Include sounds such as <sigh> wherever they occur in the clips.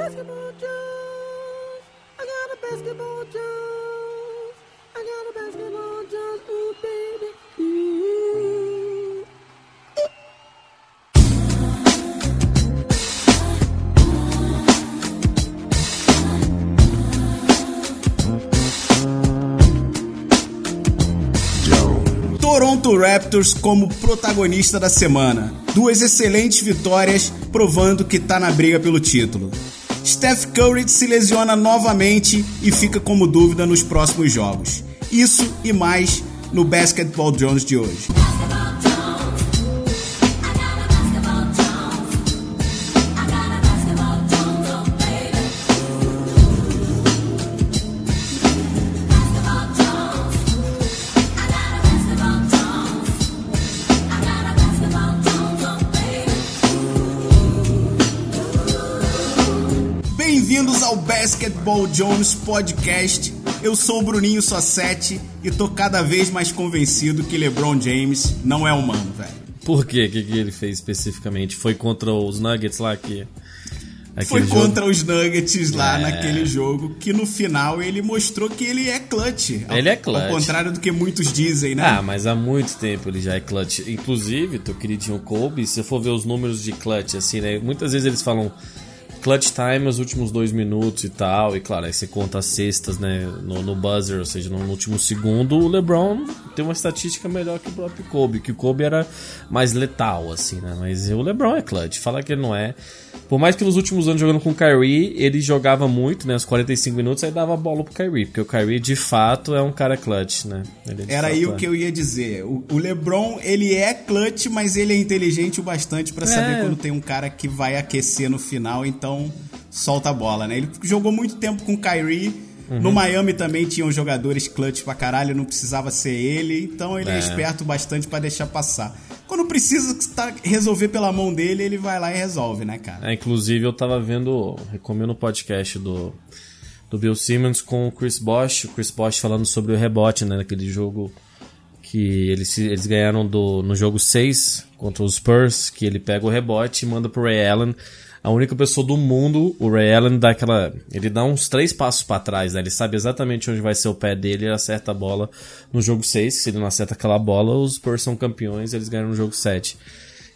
basketball juice. I got a basketball juice. I got a basketball juice. Ooh, baby. Toronto Raptors como protagonista da semana. Duas excelentes vitórias provando que tá na briga pelo título. Steph Curry se lesiona novamente e fica como dúvida nos próximos jogos. Isso e mais no Basketball Jones de hoje. Ao Basketball Jones Podcast. Eu sou o Bruninho Sossetti e tô cada vez mais convencido que LeBron James não é humano, velho. Por quê? O que, que ele fez especificamente? Foi contra os Nuggets lá que. Foi jogo? contra os Nuggets lá É. naquele jogo que no final ele mostrou que ele é clutch. Ao- Ele é clutch. Ao contrário do que muitos dizem, né? Ah, mas há muito tempo ele já é clutch. Inclusive, teu queridinho Kobe, se você for ver os números de clutch, assim, né? Muitas vezes eles falam clutch time os últimos dois minutos e tal. E claro, aí você conta as cestas, né? No, no buzzer, ou seja, no último segundo. O LeBron tem uma estatística melhor que o próprio Kobe, que o Kobe era mais letal, assim, né? Mas o LeBron é clutch. Falar que ele não é. Por mais que nos últimos anos jogando com o Kyrie, ele jogava muito, né? Os 45 minutos, aí dava a bola pro Kyrie. Porque o Kyrie, de fato, é um cara clutch, né? De Era aí é. o que eu ia dizer. O, o LeBron, ele é clutch, mas ele é inteligente o bastante pra saber É. quando tem um cara que vai aquecer no final, então solta a bola, né? Ele jogou muito tempo com o Kyrie. Uhum. No Miami também tinham jogadores clutch pra caralho, não precisava ser ele, então ele é, É. esperto bastante pra deixar passar. Quando precisa tá- resolver pela mão dele, ele vai lá e resolve, né, cara? É, inclusive eu tava vendo, recomendo o podcast do, do Bill Simmons com o Chris Bosh, o Chris Bosh falando sobre o rebote, né, naquele jogo que eles, eles ganharam do, no jogo 6 contra os Spurs, que ele pega o rebote e manda pro Ray Allen. A única pessoa do mundo, o Ray Allen dá aquela. Ele dá uns três passos pra trás, né? Ele sabe exatamente onde vai ser o pé dele e acerta a bola no jogo 6. Se ele não acerta aquela bola, os Spurs são campeões, eles ganham no jogo 7.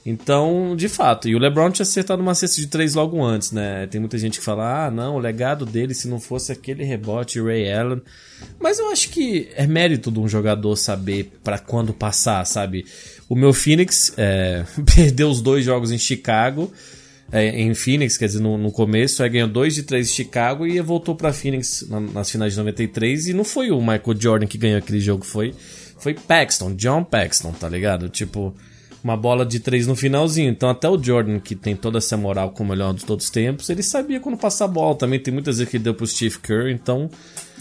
Então, de fato, e o LeBron tinha acertado uma cesta de três logo antes, né? Tem muita gente que fala, ah, não, o legado dele se não fosse aquele rebote Ray Allen. Mas eu acho que é mérito de um jogador saber pra quando passar, sabe? O meu Phoenix é, <laughs> perdeu os dois jogos em Chicago, é, em Phoenix, quer dizer, no, no começo, aí ganhou dois de três em Chicago e voltou pra Phoenix na- nas finais de 93. E não foi o Michael Jordan que ganhou aquele jogo, foi, foi Paxton, John Paxton, tá ligado? Tipo uma bola de três no finalzinho. Então até o Jordan, que tem toda essa moral com o melhor de todos os tempos, ele sabia quando passar a bola. Também tem muitas vezes que ele deu pro Steve Kerr, então...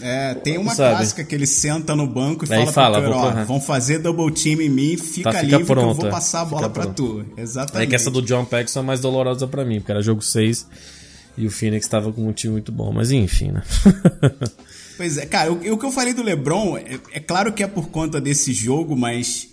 É, tem uma Sabe? clássica que ele senta no banco e Aí fala, fala, pro vou ó, vão fazer double team em mim, fica, Tá, fica livre que eu pronto, vou passar a bola pra pronto. tu. Exatamente. É que essa do John Paxson é mais dolorosa pra mim, porque era jogo 6 e o Phoenix tava com um time muito bom. Mas enfim, né? <laughs> Pois é, cara, o, o que eu falei do LeBron, é, é claro que é por conta desse jogo, mas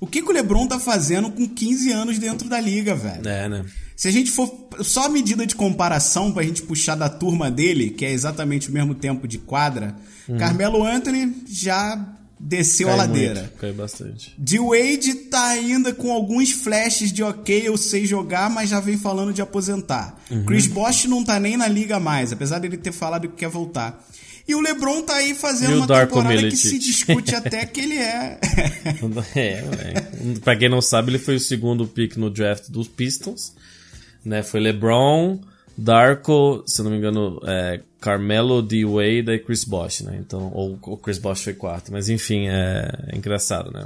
o que, que o LeBron tá fazendo com 15 anos dentro da liga, velho? é, né? Se a gente for só a medida de comparação pra gente puxar da turma dele, que é exatamente o mesmo tempo de quadra, Carmelo Anthony já desceu a Uhum. Cai ladeira. muito, cai bastante. D. Wade tá ainda com alguns flashes de ok, eu sei jogar, mas já vem falando de aposentar. Uhum. Chris Bosh não tá nem na liga mais, apesar dele ter falado que quer voltar. E o LeBron tá aí fazendo E uma temporada que Milicic? se discute <laughs> até que ele é. É, é. Pra quem não sabe, ele foi o segundo pick no draft dos Pistons. Né? Foi LeBron, Darko, se não me engano, é, Carmelo, D. Wade e Chris Bosh, né? Então, ou o Chris Bosh foi quarto. Mas enfim, é, é engraçado, né?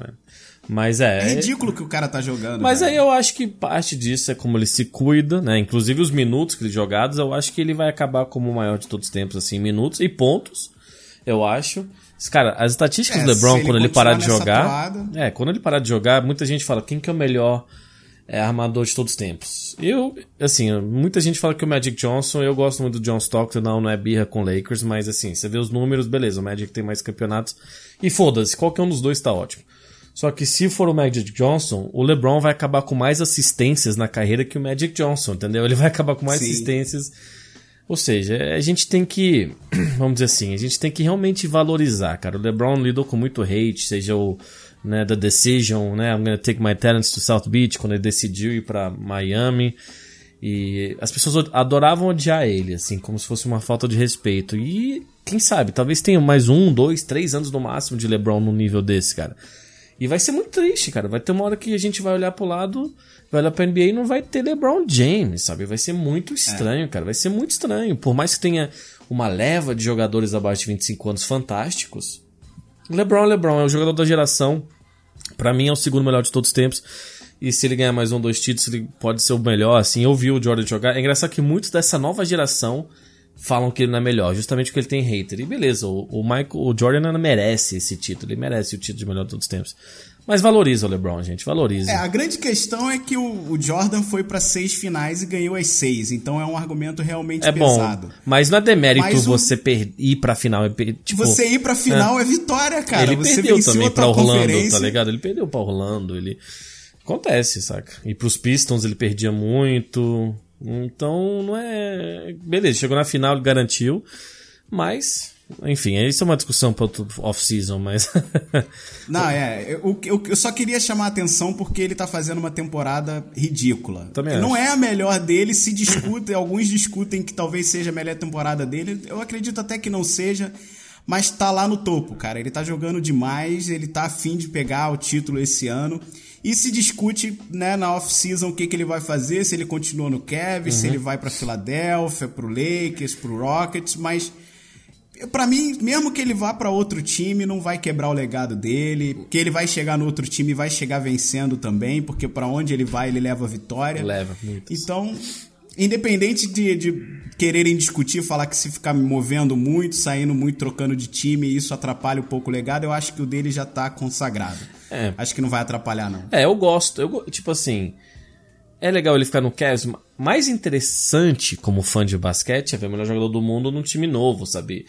Mas é. É ridículo que o cara tá jogando. Mas velho. aí eu acho que parte disso é como ele se cuida, né? Inclusive os minutos que ele jogados, eu acho que ele vai acabar como o maior de todos os tempos, assim, minutos e pontos, eu acho. Cara, as estatísticas É, do LeBron, ele quando ele parar de jogar. toada. É, quando ele parar de jogar, muita gente fala quem que é o melhor é, armador de todos os tempos. Eu, assim, muita gente fala que o Magic Johnson, eu gosto muito do John Stockton, não, não é birra com Lakers, mas assim, você vê os números, beleza, o Magic tem mais campeonatos. E foda-se, qualquer um dos dois tá ótimo. Só que se for o Magic Johnson, o LeBron vai acabar com mais assistências na carreira que o Magic Johnson, entendeu? Ele vai acabar com mais Sim. assistências Ou seja, a gente tem que, <clears throat> vamos dizer assim, a gente tem que realmente valorizar, cara. O LeBron lidou com muito hate, seja o né, The Decision, né, I'm gonna take my talents to South Beach, quando ele decidiu ir para Miami. E as pessoas adoravam odiar ele, assim, como se fosse uma falta de respeito. E quem sabe, talvez tenha mais um, dois, três anos no máximo de LeBron no nível desse, cara. E vai ser muito triste, cara. Vai ter uma hora que a gente vai olhar pro lado, vai olhar pra NBA e não vai ter LeBron James, sabe? Vai ser muito estranho, é. cara. Vai ser muito estranho. Por mais que tenha uma leva de jogadores abaixo de 25 anos fantásticos, LeBron, LeBron é o jogador da geração. Para mim é o segundo melhor de todos os tempos. E se ele ganhar mais um, dois títulos, ele pode ser o melhor, assim. Eu vi o Jordan jogar. É engraçado que muitos dessa nova geração falam que ele não é melhor, justamente porque ele tem hater. E beleza, o, o Michael, o Jordan não merece esse título, ele merece o título de melhor de todos os tempos. Mas valoriza o LeBron, gente, valoriza. É, a grande questão é que o, o Jordan foi para seis finais e ganhou as seis, então é um argumento realmente é pesado. Bom, mas não é demérito você per, ir pra final. É tipo, você ir pra final é, é vitória, cara. Ele você perdeu também pra Orlando, tá ligado? Ele perdeu pra Orlando, ele... Acontece, saca? E pros Pistons ele perdia muito. Então, não é. Beleza, chegou na final, ele garantiu. Mas, enfim, isso é uma discussão para off-season, mas. <laughs> não, é. Eu, eu, eu, só queria chamar a atenção porque ele tá fazendo uma temporada ridícula. Também não é a melhor dele, se discute, <laughs> alguns discutem que talvez seja a melhor temporada dele. Eu acredito até que não seja. Mas tá lá no topo, cara. Ele tá jogando demais, ele tá afim de pegar o título esse ano. E se discute né, na off-season o que, que ele vai fazer, se ele continua no Cavs, uhum. se ele vai para Filadélfia, para o Lakers, para o Rockets, mas para mim, mesmo que ele vá para outro time, não vai quebrar o legado dele, que ele vai chegar no outro time e vai chegar vencendo também, porque para onde ele vai, ele leva vitória. Leva. Então, independente de, de quererem discutir, falar que se ficar movendo muito, saindo muito, trocando de time, isso atrapalha um pouco o legado, eu acho que o dele já tá consagrado. É. Acho que não vai atrapalhar, não. É, eu gosto. Eu, tipo assim. É legal ele ficar no Cavs. Mais interessante, como fã de basquete, é ver o melhor jogador do mundo num time novo, sabe?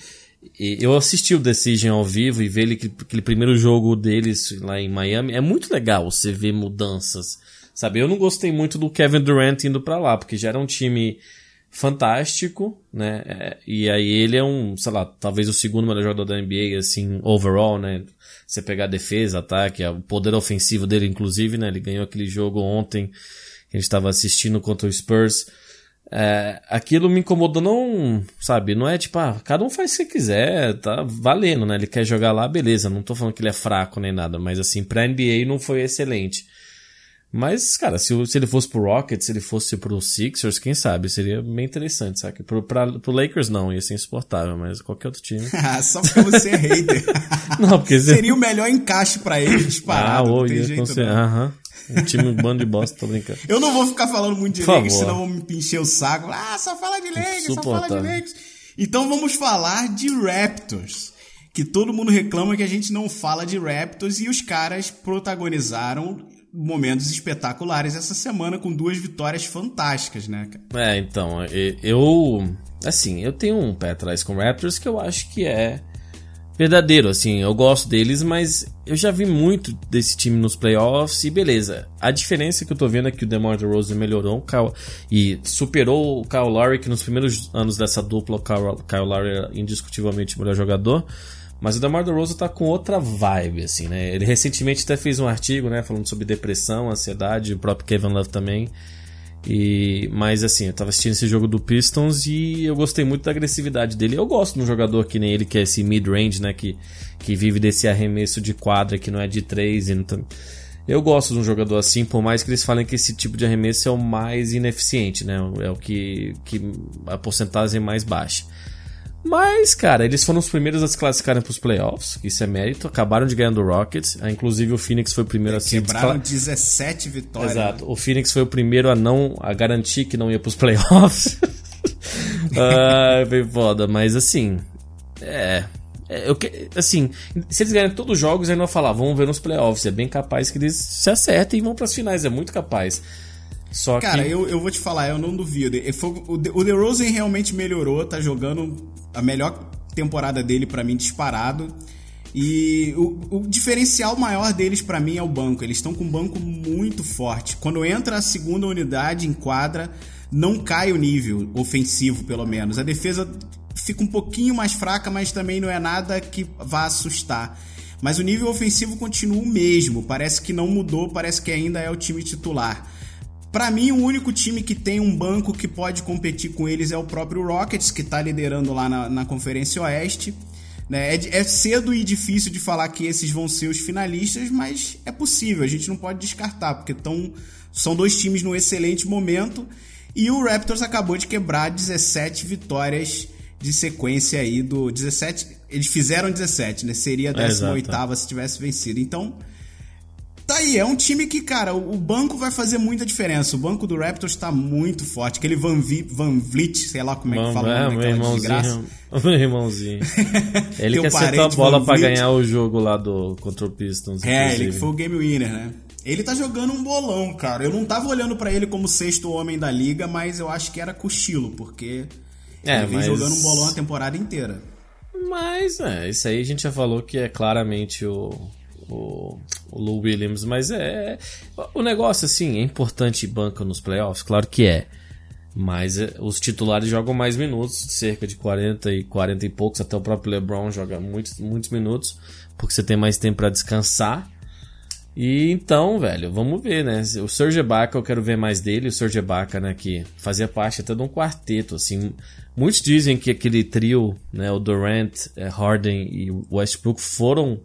E eu assisti o Decision ao vivo e ver ele, aquele primeiro jogo deles lá em Miami. É muito legal você ver mudanças, sabe? Eu não gostei muito do Kevin Durant indo para lá, porque já era um time fantástico, né? É, e aí ele é um, sei lá, talvez o segundo melhor jogador da NBA, assim, overall, né? Você pegar defesa, ataque, o poder ofensivo dele, inclusive, né? Ele ganhou aquele jogo ontem que a gente estava assistindo contra o Spurs. É, aquilo me incomodou, não, sabe? Não é tipo, ah, cada um faz o que quiser, tá valendo, né? Ele quer jogar lá, beleza. Não tô falando que ele é fraco nem nada, mas assim, pra NBA não foi excelente. Mas, cara, se, se ele fosse pro Rockets, se ele fosse pro Sixers, quem sabe? Seria bem interessante, sabe? Pro, pra, pro Lakers não, ia ser insuportável, mas qualquer outro time. <laughs> Só porque você é hater. <laughs> não, porque... <laughs> Seria o melhor encaixe para ele disparado, ah, não tem jeito não. Aham. Um time um bando de bosta, tô brincando. Eu não vou ficar falando muito de Por Lakers, favor. senão vão me encher o saco. Ah, só fala de Lakers, só fala de Lakers. Então vamos falar de Raptors. Que todo mundo reclama que a gente não fala de Raptors e os caras protagonizaram momentos espetaculares essa semana com duas vitórias fantásticas, né? É, então, eu. Assim, eu tenho um pé atrás com Raptors que eu acho que é verdadeiro, assim, eu gosto deles, mas eu já vi muito desse time nos playoffs e beleza. A diferença que eu tô vendo é que o DeMar DeRozan melhorou e superou o Kyle Lowry, que nos primeiros anos dessa dupla o Kyle, Kyle Lowry era indiscutivelmente o melhor jogador. Mas o DeMar DeRozan tá com outra vibe, assim, né? Ele recentemente até fez um artigo, né, falando sobre depressão, ansiedade, o próprio Kevin Love também. E, mas assim, eu tava assistindo esse jogo do Pistons e eu gostei muito da agressividade dele. Eu gosto de um jogador que nem ele, que é esse mid-range, né? Que, que vive desse arremesso de quadra que não é de três. E não. Eu gosto de um jogador assim, por mais que eles falem que esse tipo de arremesso é o mais ineficiente, né? É o que, que a porcentagem é mais baixa. Mas, cara, eles foram os primeiros a se classificarem para os playoffs, isso é mérito. Acabaram de ganhar do Rockets. Ah, inclusive o Phoenix foi o primeiro é, a se Quebraram 17 vitórias. Exato. O Phoenix foi o primeiro a não a garantir que não ia para os playoffs. <laughs> ah, foi foda, mas assim, é, é eu assim, se eles ganharem todos os jogos, aí não falar, vamos ver nos playoffs. É bem capaz que eles se acertem e vão para as finais, é muito capaz. Só Cara, que... eu, eu vou te falar, eu não duvido. O DeRozan realmente melhorou, tá jogando a melhor temporada dele para mim disparado. E o, o diferencial maior deles para mim é o banco. Eles estão com um banco muito forte. Quando entra a segunda unidade em quadra, não cai o nível ofensivo, pelo menos. A defesa fica um pouquinho mais fraca, mas também não é nada que vá assustar. Mas o nível ofensivo continua o mesmo, parece que não mudou, parece que ainda é o time titular. Para mim, o único time que tem um banco que pode competir com eles é o próprio Rockets, que está liderando lá na, na Conferência Oeste. Né? É, é, cedo e difícil de falar que esses vão ser os finalistas, mas é possível, a gente não pode descartar, porque tão, são dois times num excelente momento. E o Raptors acabou de quebrar 17 vitórias de sequência aí do 17. Eles fizeram 17, né? Seria a 18 é, se tivesse vencido. Então, tá aí. É um time que, cara, o banco vai fazer muita diferença. O banco do Raptors tá muito forte. Aquele Van, Vi, Van Vliet, sei lá como é que fala é, o nome irmãozinho. <laughs> Meu irmãozinho. <laughs> Ele que acertou a bola para ganhar o jogo lá do contra o Pistons. É, inclusive. ele que foi o game winner, né? Ele tá jogando um bolão, cara. Eu não tava olhando para ele como sexto homem da liga, mas eu acho que era cochilo, porque é, ele vem mas... jogando um bolão a temporada inteira. Mas, é, isso aí a gente já falou que é claramente o, o, o Lou Williams, mas é. O negócio, assim, é importante banca nos playoffs, claro que é. Mas é, os titulares jogam mais minutos, cerca de 40 e 40 e poucos, até o próprio LeBron joga muitos, muitos minutos, porque você tem mais tempo para descansar. E então, velho, vamos ver, né? O Serge Ibaka, eu quero ver mais dele. O Serge Ibaka, né, que fazia parte até de um quarteto, assim. Muitos dizem que aquele trio, né, o Durant, eh, Harden e Westbrook foram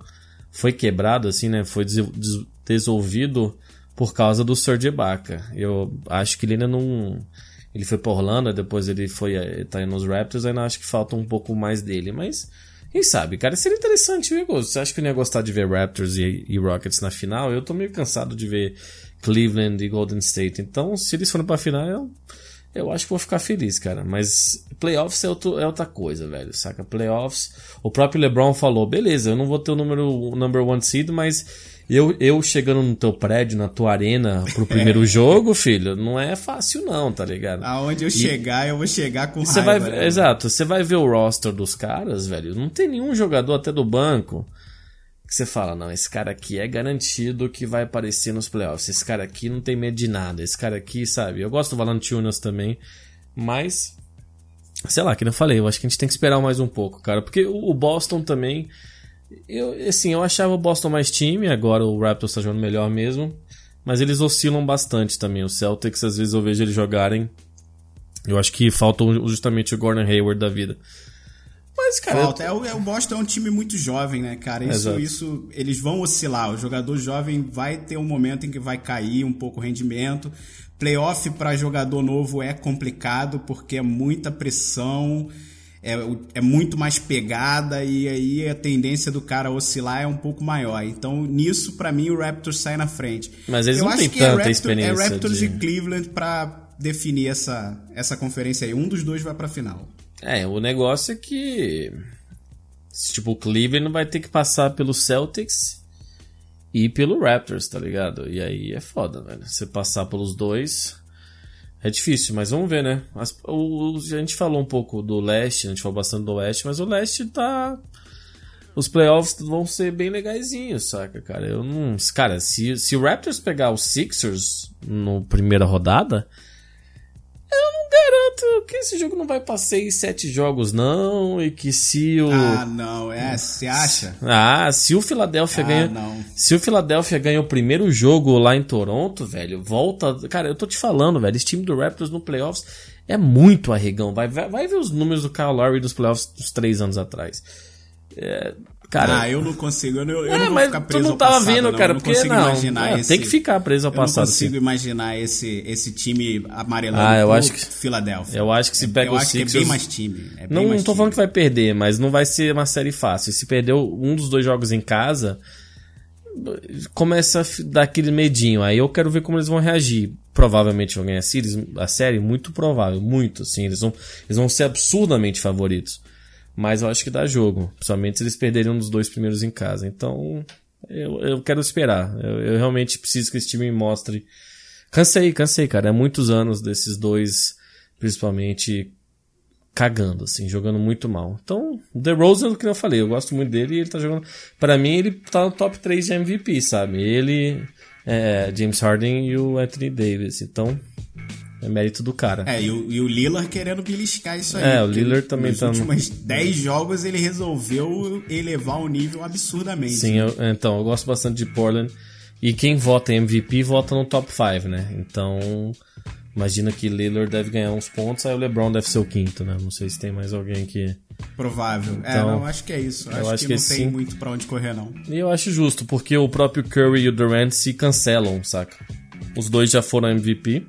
foi quebrado assim, né? Foi desolvido por causa do Serge Ibaka. Eu acho que ele ainda não ele foi para Orlando, depois ele foi eh, tá aí nos Raptors, ainda acho que falta um pouco mais dele, mas quem sabe, cara, seria interessante, viu? Você acha que eu ia gostar de ver Raptors e, e, Rockets na final? Eu tô meio cansado de ver Cleveland e Golden State. Então, se eles forem pra final, eu, eu acho que vou ficar feliz, cara. Mas playoffs é, outro, é outra coisa, velho, saca? Playoffs. O próprio LeBron falou: beleza, eu não vou ter o número o number one seed, mas eu, eu chegando no teu prédio, na tua arena, pro <laughs> primeiro é. jogo, filho, não é fácil não, tá ligado? Aonde eu e, chegar, eu vou chegar com você raiva. Vai, né? Exato, você vai ver o roster dos caras, velho, não tem nenhum jogador até do banco que você fala, não, esse cara aqui é garantido que vai aparecer nos playoffs, esse cara aqui não tem medo de nada, esse cara aqui, sabe? Eu gosto do Valanciunas também, mas, sei lá, que eu falei, eu acho que a gente tem que esperar mais um pouco, cara, porque o Boston também eu, assim, eu achava o Boston mais time, agora o Raptors está jogando melhor mesmo. Mas eles oscilam bastante também. O Celtics, às vezes eu vejo eles jogarem. Eu acho que falta justamente o Gordon Hayward da vida. Mas, cara. Falta. É, o, é, o Boston é um time muito jovem, né, cara? Isso, isso. Eles vão oscilar. O jogador jovem vai ter um momento em que vai cair um pouco o rendimento. Playoff para jogador novo é complicado porque é muita pressão é, é muito mais pegada e aí a tendência do cara oscilar é um pouco maior. Então, nisso, para mim, o Raptors sai na frente. Mas eles Eu não têm é tanta é Raptor, experiência. É Raptors de... e Cleveland para definir essa, essa conferência aí. Um dos dois vai pra final. É, o negócio é que. Tipo, o Cleveland vai ter que passar pelo Celtics e pelo Raptors, tá ligado? E aí é foda, velho. Você passar pelos dois. É difícil, mas vamos ver, né? As, o, a gente falou um pouco do leste, a gente falou bastante do oeste, mas o leste tá. Os playoffs vão ser bem legaisinhos, saca, cara? Eu não. Cara, se, se o Raptors pegar os Sixers no primeira rodada, garanto que esse jogo não vai para seis, sete jogos, não. E que se o. Ah, não, é. Você acha? Ah, se o Philadelphia ah, ganha. Não. Se o Philadelphia ganha o primeiro jogo lá em Toronto, velho, volta. Cara, eu tô te falando, velho, esse time do Raptors no playoffs é muito arregão. Vai, vai, vai ver os números do Kyle Lowry dos playoffs dos três anos atrás. É, Cara, ah, eu não consigo, eu não, eu é, não vou ficar preso tu não tava passado, vendo, cara, não. porque não, imaginar é, esse, tem que ficar preso ao passado. Eu não consigo sim. imaginar esse, esse time amarelando ah, eu acho que, Philadelphia. Eu acho que se pega eu o acho Sixers... que é bem mais time. É bem não, mais não tô time. falando que vai perder, mas não vai ser uma série fácil. Se perder um dos dois jogos em casa, começa a dar aquele medinho. Aí eu quero ver como eles vão reagir. Provavelmente vão ganhar a série, a série muito provável, muito, sim. Eles vão, eles vão ser absurdamente favoritos. Mas eu acho que dá jogo. Principalmente se eles perderem um dos dois primeiros em casa. Então, eu, eu quero esperar. Eu, eu realmente preciso que esse time me mostre. Cansei, cansei, cara. É muitos anos desses dois, principalmente, cagando, assim, jogando muito mal. Então, The Rose, que eu falei, eu gosto muito dele e ele tá jogando. para mim, ele tá no top 3 de MVP, sabe? Ele, é, James Harden e o Anthony Davis. Então, é mérito do cara. É, e o, e o Lillard querendo beliscar isso aí. É, o Lillard também nos tá no- últimos 10 jogos ele resolveu elevar o nível absurdamente. Sim, eu- então, eu gosto bastante de Portland. E quem vota em MVP vota no top 5, né? Então, imagina que Lillard deve ganhar uns pontos, aí o LeBron deve ser o quinto, né? Não sei se tem mais alguém que. Provável. é, Então, não, acho que é isso. eu Acho, acho que, que não tem sim. muito pra onde correr, não. E eu acho justo, porque o próprio Curry e o Durant se cancelam, saca? Os dois já foram MVP.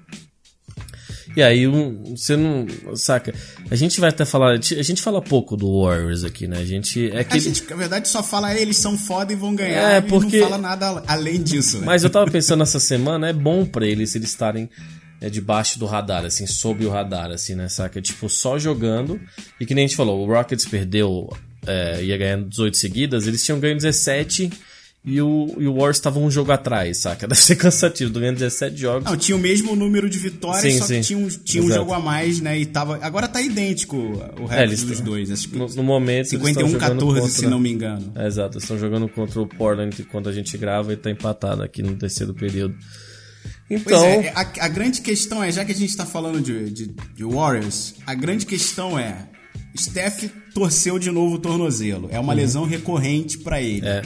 E aí, um, você não. Saca? A gente vai até falar. A gente fala pouco do Warriors aqui, né? A gente. É que A gente, na verdade, só fala "Ah, eles são foda e vão ganhar. É, porque- não fala nada além disso, né? Mas eu tava pensando essa semana, é bom pra eles eles estarem é, debaixo do radar, assim, sob o radar, assim, né, saca? Tipo, só jogando. E que nem a gente falou, o Rockets perdeu, é, ia ganhando 18 seguidas, eles tinham ganho 17 e o, e o Warriors tava um jogo atrás, saca? <laughs> Deve ser cansativo, ganhando 17 jogos. Não, tinha o mesmo número de vitórias, Sim, só que sim. tinha um, tinha um jogo a mais, né? E tava. Agora tá idêntico o resto É, dos dois. Acho que No, no momento, eles estão 51 jogando 14, contra... se não me engano. É, exato, estão jogando contra o Portland quando a gente grava e tá empatado aqui no terceiro período. Pois Então, é, a, a grande questão é, já que a gente tá falando de, de, de Warriors, a grande questão é. Steph torceu de novo o tornozelo. É uma lesão recorrente pra ele. Uhum. É.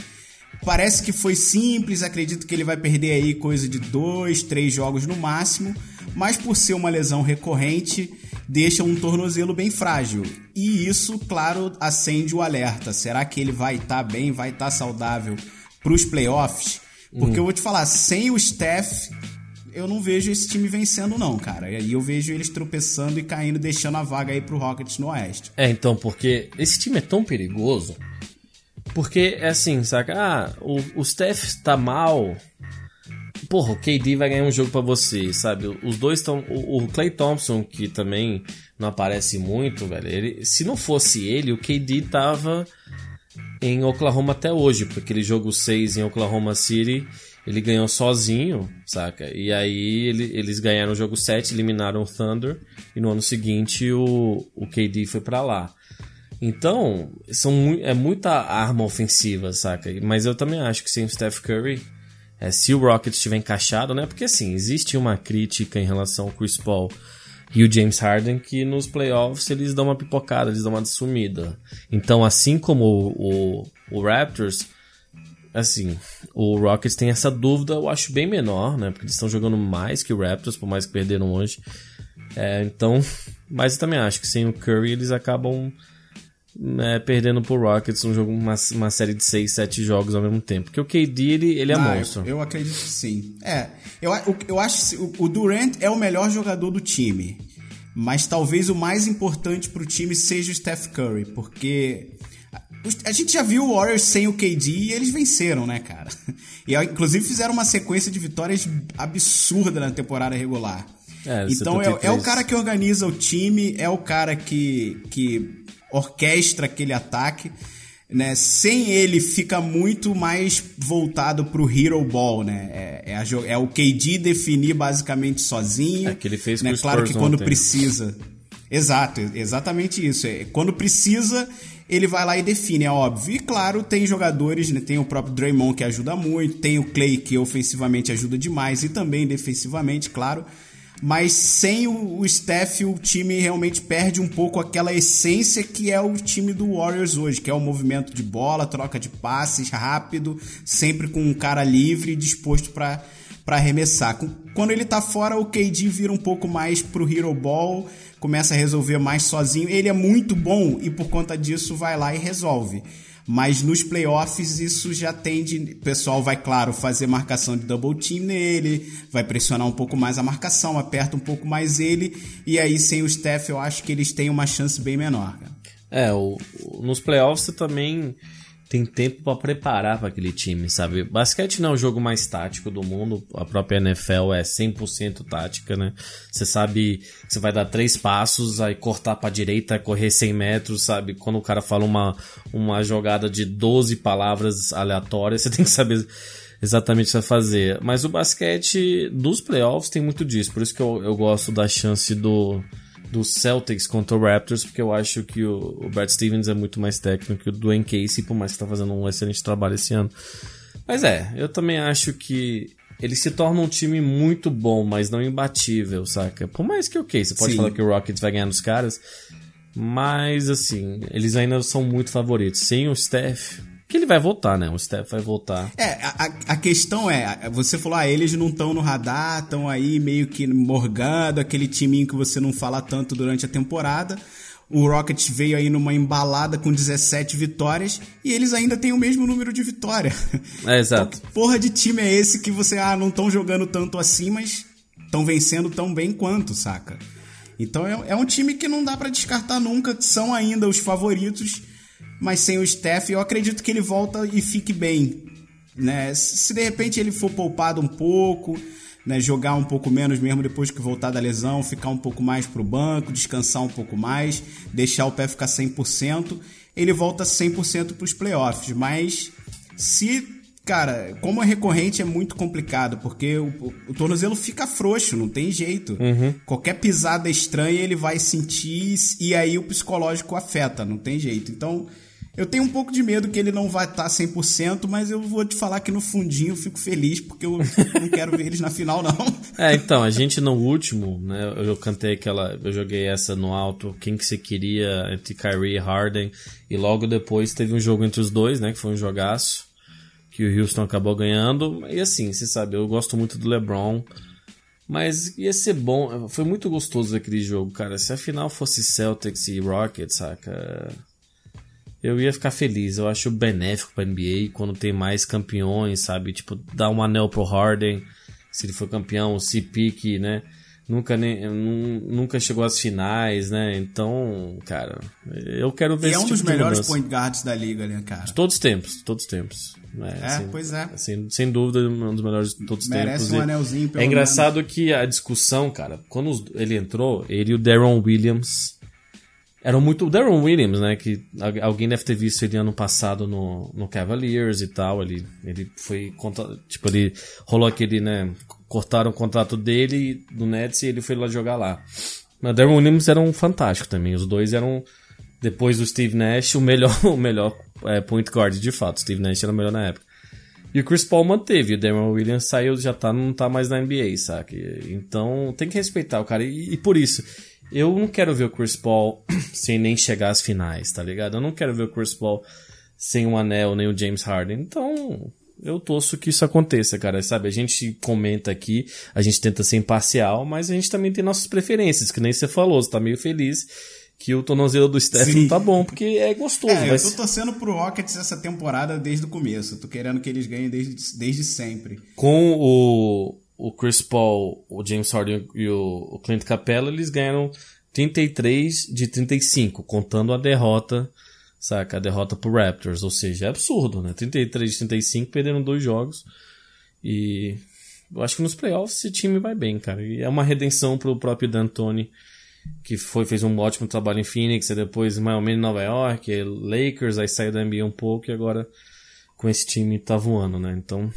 Parece que foi simples, acredito que ele vai perder aí coisa de dois, três jogos no máximo, mas por ser uma lesão recorrente, deixa um tornozelo bem frágil. E isso, claro, acende o alerta. Será que ele vai estar bem, vai estar saudável para os playoffs? Porque eu vou te falar, sem o Steph, eu não vejo esse time vencendo não, cara. E aí eu vejo eles tropeçando e caindo, deixando a vaga aí pro Rockets no Oeste. É, então, porque esse time é tão perigoso. Porque é assim, saca? Ah, o, o Steph tá mal. Porra, o KD vai ganhar um jogo pra você, sabe? Os dois estão. O, o Clay Thompson, que também não aparece muito, velho. Ele, se não fosse ele, o KD tava em Oklahoma até hoje, porque aquele jogo 6 em Oklahoma City ele ganhou sozinho, saca? E aí ele- eles ganharam o jogo 7, eliminaram o Thunder, e no ano seguinte o, o KD foi pra lá. Então, são é muita arma ofensiva, saca? Mas eu também acho que sem o Steph Curry, é, se o Rockets estiver encaixado, né? Porque assim, existe uma crítica em relação ao Chris Paul e o James Harden que nos playoffs eles dão uma pipocada, eles dão uma sumida. Então, assim como o, o, o Raptors, assim, o Rockets tem essa dúvida, eu acho bem menor, né? Porque eles estão jogando mais que o Raptors, por mais que perderam hoje. É, então, <laughs> mas eu também acho que sem o Curry eles acabam né, perdendo pro Rockets um jogo, uma, uma série de 6, 7 jogos ao mesmo tempo. Porque o KD, ele, ele é Ah, monstro. Eu, eu acredito que sim. É, eu, eu acho que o, Durant é o melhor jogador do time. Mas talvez o mais importante pro time seja o Steph Curry, porque a- gente já viu o Warriors sem o KD e eles venceram, né, cara? <laughs> E inclusive fizeram uma sequência de vitórias absurda na temporada regular. É, então é, 73. é o cara que organiza o time, é o cara que, que orquestra aquele ataque. Né? Sem ele fica muito mais voltado pro hero ball, né? É, é, a é o KD definir basicamente sozinho. É, que ele fez né? Claro que quando ontem. precisa. Exato, exatamente isso. É, quando precisa, ele vai lá e define, é óbvio. E claro, tem jogadores, né? Tem o próprio Draymond que ajuda muito, tem o Clay que ofensivamente ajuda demais e também defensivamente, claro. Mas sem o, o o time realmente perde um pouco aquela essência que é o time do Warriors hoje, que é o movimento de bola, troca de passes rápido, sempre com um cara livre e disposto para para arremessar. Quando ele tá fora, o KD vira um pouco mais pro hero ball, começa a resolver mais sozinho. Ele é muito bom e por conta disso vai lá e resolve. Mas nos playoffs isso já tende, o pessoal vai claro fazer marcação de double team nele, vai pressionar um pouco mais a marcação, aperta um pouco mais ele e aí sem o Steph eu acho que eles têm uma chance bem menor. É, o- nos playoffs você também tem tempo pra preparar para aquele time, sabe? Basquete não é o jogo mais tático do mundo, a própria NFL é 100% tática, né? Você sabe você vai dar três passos, aí cortar pra direita, correr 100 metros, sabe? Quando o cara fala uma, uma jogada de 12 palavras aleatórias, <laughs> você tem que saber exatamente o que vai fazer. Mas o basquete dos playoffs tem muito disso, por isso que eu, eu gosto da chance do do Celtics contra o Raptors, porque eu acho que o, o Brad Stevens é muito mais técnico que o Dwayne Casey, por mais que tá fazendo um excelente trabalho esse ano. Mas é, eu também acho que ele se torna um time muito bom, mas não imbatível, saca? Por mais que, ok, você pode Sim. falar que o Rockets vai ganhar dos caras, mas, assim, eles ainda são muito favoritos. Sem o Steph, que ele vai voltar, né? O Steph vai voltar. É, a, a- questão é, você falou, ah, eles não estão no radar, estão aí meio que morgando, aquele timinho que você não fala tanto durante a temporada. O Rockets veio aí numa embalada com 17 vitórias e eles ainda têm o mesmo número de vitória. <laughs> É, exato. Então, que porra de time é esse que você, ah, não estão jogando tanto assim, mas estão vencendo tão bem quanto, saca? Então é, é um time que não dá pra descartar nunca, são ainda os favoritos, mas sem o Steph eu acredito que ele volta e fique bem, né? Se de repente ele for poupado um pouco, né, jogar um pouco menos mesmo depois que voltar da lesão, ficar um pouco mais pro banco, descansar um pouco mais, deixar o pé ficar 100%, ele volta 100% pros playoffs, mas se Cara, como é recorrente é muito complicado, porque o, o- o tornozelo fica frouxo, não tem jeito. Qualquer pisada estranha ele vai sentir e aí o psicológico afeta, não tem jeito. Então, eu tenho um pouco de medo que ele não vai estar 100%, mas eu vou te falar que no fundinho eu fico feliz, porque eu não quero ver eles na final, não. É, então, a gente no último, né, eu cantei aquela, eu joguei essa no alto, quem que você queria entre Kyrie e Harden, e logo depois teve um jogo entre os dois, né, que foi um jogaço, que o Houston acabou ganhando, e assim, você sabe, eu gosto muito do LeBron, mas ia ser bom, foi muito gostoso aquele jogo, cara, se a final fosse Celtics e Rockets, saca, eu ia ficar feliz, eu acho benéfico pra NBA quando tem mais campeões, sabe, tipo, dar um anel pro Harden, se ele for campeão, o CP que, né, nunca, nem, nu- nunca chegou às finais, né, então, cara, eu quero ver E é esse um tipo dos de melhores mudança. point guards da liga, né, cara? Todos os tempos, todos os tempos. né, É, pois é. Sem, sem dúvida, um dos melhores de todos os Merece tempos. um E anelzinho, pelo É engraçado que a discussão, cara, quando ele entrou, ele e o Darren Williams eram muito. O Darren Williams, né? Que al- alguém deve ter visto ele ano passado no, no Cavaliers e tal. Ele, ele foi. Tipo, ele rolou aquele, né? Cortaram o contrato dele do Nets e ele foi lá jogar lá. Mas o Darren Williams era um fantástico também. Os dois eram, depois do Steve Nash, o melhor, <laughs> o melhor é, point guard de fato. Steve Nash era o melhor na época. E o Chris Paul manteve, o Darren Williams saiu, já tá, não tá mais na NBA, saca? Então tem que respeitar o cara. E, e por isso, eu não quero ver o Chris Paul <clears throat> sem nem chegar às finais, tá ligado? Eu não quero ver o Chris Paul sem o anel, nem o James Harden. Então, eu torço que isso aconteça, cara, sabe? A gente comenta aqui, a gente tenta ser imparcial, mas a gente também tem nossas preferências, que nem você falou, você tá meio feliz que o tornozelo do Steph não tá bom, porque é gostoso. É, vai eu tô torcendo pro Rockets essa temporada desde o começo. Tô querendo que eles ganhem desde, desde sempre. com o, o Chris Paul, o James Harden e o, Clint Capella, eles ganharam 33 de 35, contando a derrota, saca? A derrota pro Raptors, ou seja, é absurdo, né? 33 de 35, perderam dois jogos. E eu acho que nos playoffs esse time vai bem, cara. E é uma redenção pro próprio D'Antoni, que foi, fez um ótimo trabalho em Phoenix, e depois Miami em Nova York, Lakers, aí saiu da NBA um pouco e agora com esse time tá voando, né? Então,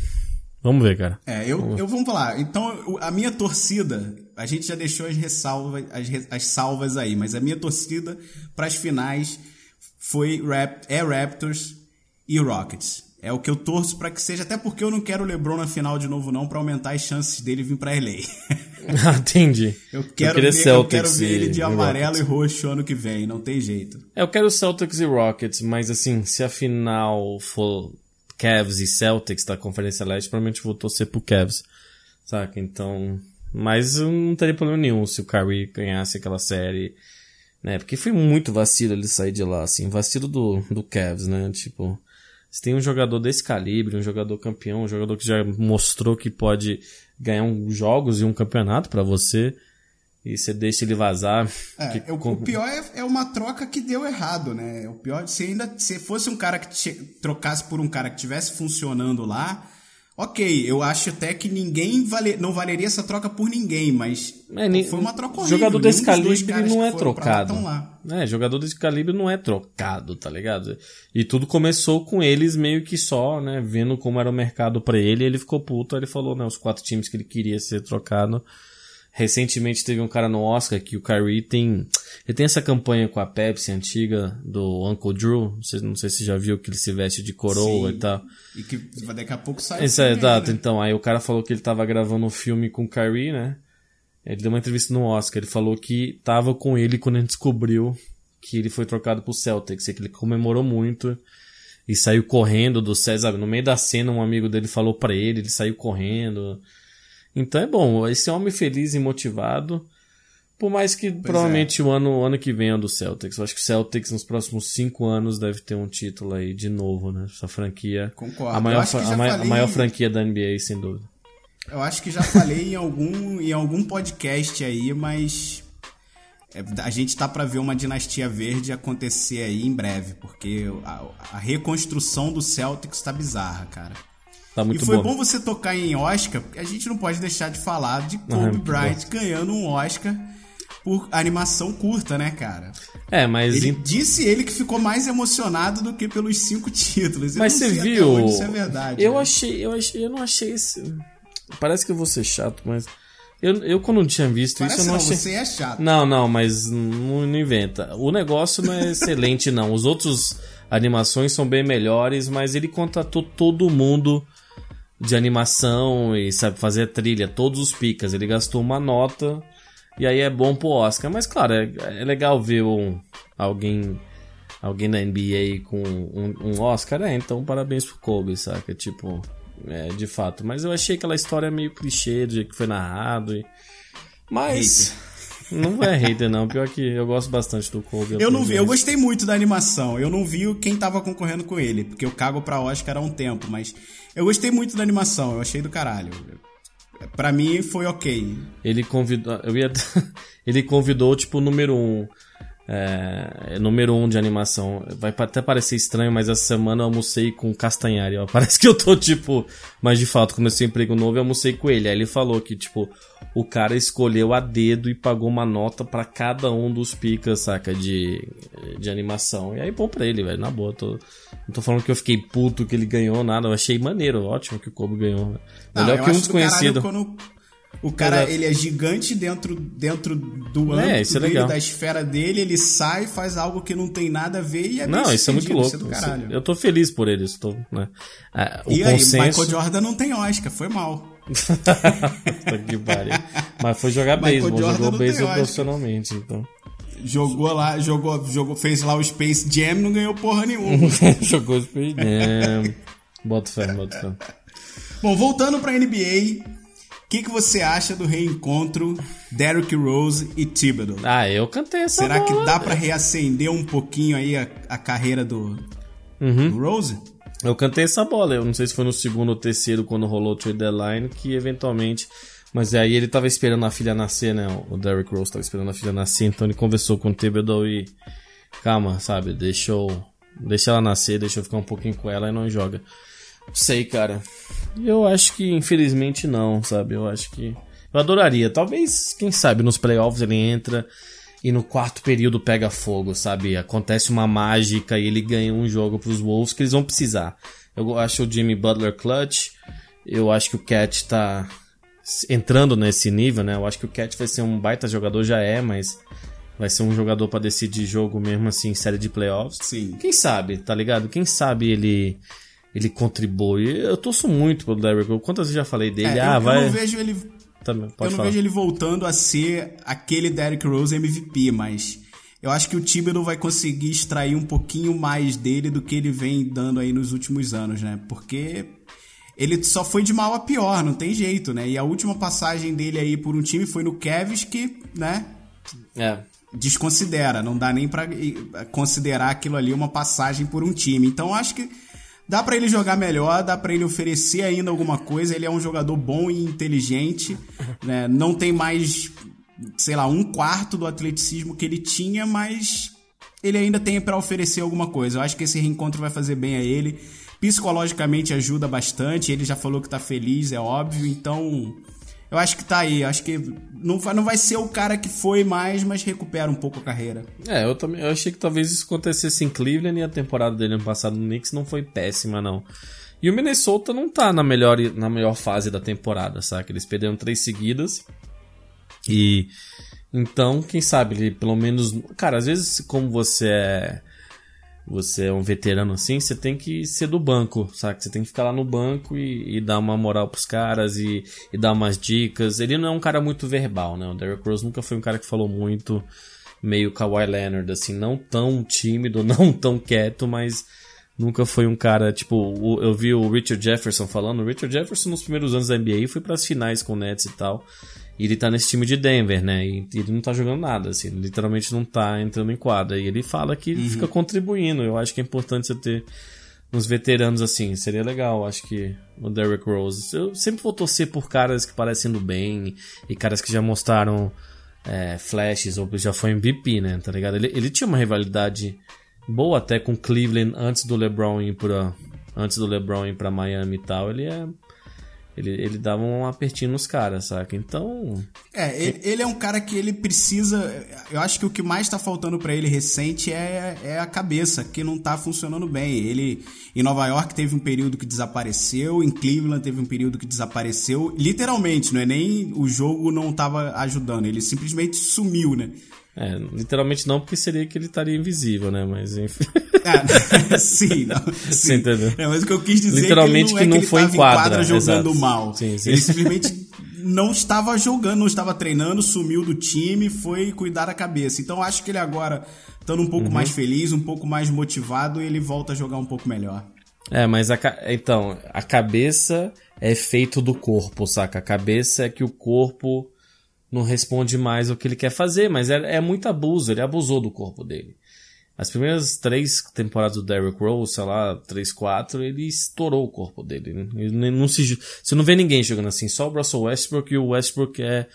vamos ver, cara. É, eu, eu vamos falar. Então, a minha torcida, a gente já deixou as ressalvas, as, as salvas aí, mas a minha torcida para as finais foi Rap, é Raptors e Rockets. É o que eu torço para que seja, até porque eu não quero o LeBron na final de novo não, para aumentar as chances dele vir para LA. <laughs> Entendi. Eu quero, queria ver, eu Celtics quero ver ele de e amarelo Rockets. e roxo ano que vem, não tem jeito. É, eu quero Celtics e Rockets, mas assim, se a final for Cavs e Celtics da Conferência Leste, provavelmente eu vou torcer pro Cavs, saca? Então, mas eu não teria problema nenhum se o Kyrie ganhasse aquela série, né? Porque foi muito vacilo ele sair de lá, assim, vacilo do, do Cavs, né? Tipo, se tem um jogador desse calibre, um jogador campeão, um jogador que já mostrou que pode ganhar um, jogos e um campeonato pra você, e você deixa ele vazar. É, que- o, o pior é, é uma troca que deu errado, né? O pior, se ainda se fosse um cara que che- trocasse por um cara que tivesse funcionando lá, ok, eu acho até que ninguém vale, não valeria essa troca por ninguém, mas É, ni- foi uma troca horrível. Jogador desse calibre não é lá trocado. tão lá. É, jogador desse calibre não é trocado, tá ligado? E tudo começou com eles meio que só, né, vendo como era o mercado pra ele, ele ficou puto, aí ele falou, né, os quatro times que ele queria ser trocado. Recentemente teve um cara no Oscar que o Kyrie tem Ele tem essa campanha com a Pepsi antiga do Uncle Drew. Não sei, não sei se você já viu que ele se veste de coroa Sim. e tal. E que daqui a pouco sai. Isso é exato. né? Então, aí o cara falou que ele tava gravando um filme com o Kyrie, né? Ele deu uma entrevista no Oscar. Ele falou que tava com ele quando gente descobriu que ele foi trocado pro Celtics. E que ele comemorou muito. E saiu correndo do César. No meio da cena, um amigo dele falou pra ele, ele saiu correndo. Então é bom, esse homem feliz e motivado. Por mais que provavelmente o ano, o ano que vem é do Celtics. Eu acho que o Celtics nos próximos cinco anos deve ter um título aí de novo, né? Essa franquia. Concordo. A maior, fra- a, mai- a falei- maior franquia da NBA, sem dúvida. Eu acho que já falei em algum, em algum podcast aí, mas é, a gente tá pra ver uma dinastia verde acontecer aí em breve, porque a, a reconstrução do Celtics tá bizarra, cara. Tá e muito foi bom. bom você tocar em Oscar, porque a gente não pode deixar de falar de é Kobe muito Bryant ganhando um Oscar por animação curta, né, cara? É, mas. Ele disse ele que ficou mais emocionado do que pelos cinco títulos. Eu Mas você viu? isso é verdade. eu né? achei, eu achei, eu não achei esse. Parece que eu vou ser chato, mas. Eu, eu quando não tinha visto Parece isso, eu não, não, achei. você é chato. Não, não, mas não, não inventa. O negócio não é <laughs> excelente, não. Os outros animações são bem melhores, mas ele contratou todo mundo de animação e sabe fazer trilha, todos os picas. Ele gastou uma nota e aí é bom pro Oscar. Mas claro, é, é legal ver um, alguém alguém na NBA com um, um Oscar, é, então parabéns pro Kobe, saca? Tipo, é, de fato. Mas eu achei aquela história meio clichê do jeito que foi narrado. E... Mas. Não é hater, não. Pior que eu gosto bastante do Kobe. Eu não vi, eu gostei muito da animação. Eu não vi quem tava concorrendo com ele, porque eu cago pra Oscar há um tempo, mas eu gostei muito da animação, eu achei do caralho. Pra mim foi ok. Ele convidou. Eu ia. <laughs> ele convidou, tipo, o número um. É, número um de animação. Vai até parecer estranho, mas essa semana eu almocei com o Castanhari, ó. <laughs> Parece que eu tô, tipo. Mas de fato, comecei um emprego novo e almocei com ele. Aí ele falou que, tipo, o cara escolheu a dedo e pagou uma nota pra cada um dos picas, saca? De, de animação. E aí, bom pra ele, velho. Na boa, tô, não tô falando que eu fiquei puto que ele ganhou, nada. Eu achei maneiro, ótimo que o Kobe ganhou. né? Não, Melhor que um caralho desconhecido. Quando o cara, Exato. ele é gigante dentro, dentro do É, âmbito isso é dele, legal. da esfera dele, ele sai, faz algo que não tem nada a ver e é Não, isso é muito sucedido, louco. É eu tô feliz por ele. Estou, né? Ah, o e aí, consenso. Michael Jordan não tem Oscar, foi mal. <laughs> Que pariu. Mas foi jogar beisebol, jogou beisebol profissionalmente, então. Jogou lá, jogou, jogou, fez lá o Space Jam, não ganhou porra nenhuma. <laughs> jogou Space Jam. Bota fé, bota fé. Bom, voltando pra NBA, o que, que você acha do reencontro Derrick Rose e Thibodeau? Ah, eu cantei essa Será que bola. dá pra reacender um pouquinho aí a, a carreira do, Uhum. do Rose? Eu cantei essa bola. Eu não sei se foi no segundo ou terceiro, quando rolou o trade deadline, que eventualmente. Mas aí ele tava esperando a filha nascer, né? O Derrick Rose tava esperando a filha nascer, então ele conversou com o Thibodeau e. Calma, sabe? Deixa eu. Deixa ela nascer, deixa eu ficar um pouquinho com ela e não joga. Não sei, cara. Eu acho que, infelizmente, não, sabe? Eu acho que. Eu adoraria. Talvez, quem sabe, nos playoffs ele entra e no quarto período pega fogo, sabe? Acontece uma mágica e ele ganha um jogo pros Wolves que eles vão precisar. Eu acho o Jimmy Butler clutch. Eu acho que o Cat tá entrando nesse nível, né? Eu acho que o Cat vai ser um baita jogador, já é, mas vai ser um jogador pra decidir jogo mesmo assim em série de playoffs. Sim. Quem sabe, tá ligado? Quem sabe ele ele contribui. Eu torço muito pelo Derrick Rose. Quantas vezes já falei dele? É, ah, eu, vai. eu não vejo ele Também, eu não falar. vejo ele voltando a ser aquele Derrick Rose MVP, mas eu acho que o Thibodeau vai conseguir extrair um pouquinho mais dele do que ele vem dando aí nos últimos anos, né? Porque ele só foi de mal a pior, não tem jeito, né? E a última passagem dele aí por um time foi no Cavs que, né, É. desconsidera, não dá nem pra eh, considerar aquilo ali uma passagem por um time. Então eu acho que dá pra ele jogar melhor, dá pra ele oferecer ainda alguma coisa. Ele é um jogador bom e inteligente, <laughs> né? Não tem mais, sei lá, um quarto do atleticismo que ele tinha, mas ele ainda tem pra oferecer alguma coisa. Eu acho que esse reencontro vai fazer bem a ele. Psicologicamente ajuda bastante. Ele já falou que tá feliz, é óbvio. Então, eu acho que tá aí. Acho que não vai, não vai ser o cara que foi mais, mas recupera um pouco a carreira. É, eu também eu achei que talvez isso acontecesse em Cleveland e a temporada dele ano passado no Knicks não foi péssima, não. E o Minnesota não tá na melhor, na melhor fase da temporada, saca? Eles perderam três seguidas e, Então, quem sabe ele pelo menos. Cara, às vezes, como você é. Você é um veterano assim, você tem que ser do banco, sabe? Você tem que ficar lá no banco e, e dar uma moral pros caras e, e, dar umas dicas. Ele não é um cara muito verbal, né? O Derrick Rose nunca foi um cara que falou muito, meio Kawhi Leonard, assim, não tão tímido, <laughs> não tão quieto, mas nunca foi um cara, tipo, eu vi o Richard Jefferson falando. O Richard Jefferson nos primeiros anos da NBA foi para as finais com o Nets e tal. E ele tá nesse time de Denver, né? E ele não tá jogando nada, assim, literalmente não tá entrando em quadra. E ele fala que uhum. fica contribuindo. Eu acho que é importante você ter uns veteranos assim, seria legal, acho que o Derrick Rose. Eu sempre vou torcer por caras que parecem do bem e caras que já mostraram é, flashes ou já foi MVP, né? Tá ligado? Ele, ele tinha uma rivalidade boa até com Cleveland antes do LeBron ir pra, antes do LeBron ir pra Miami e tal. Ele é ele, ele dava um apertinho nos caras, saca? Então. É, ele, ele, é um cara que ele precisa. Eu acho que o que mais tá faltando para ele recente é, é a cabeça, que não tá funcionando bem. Ele, em Nova York, teve um período que desapareceu, em Cleveland, teve um período que desapareceu. Literalmente, não é nem o jogo não tava ajudando, ele simplesmente sumiu, né? É, literalmente não, porque seria que ele estaria invisível, né? Mas enfim. <laughs> Ah, <laughs> sim, não. Sim. Você entendeu? É, mas o que eu quis dizer literalmente é que, não, é que, que não foi em quadra, quadra jogando exato. mal. Sim, sim. Ele simplesmente não estava jogando, não estava treinando, sumiu do time, foi cuidar da cabeça. Então acho que ele agora, estando um pouco uhum. mais feliz, um pouco mais motivado, ele volta a jogar um pouco melhor. É, mas a, então, a cabeça é feito do corpo, saca? A cabeça é que o corpo não responde mais o que ele quer fazer, mas é, é muito abuso, ele abusou do corpo dele. As primeiras três temporadas do Derrick Rose, sei lá, três, quatro, ele estourou o corpo dele. Né? Ele não se, você não vê ninguém jogando assim, só o Russell Westbrook e o Westbrook é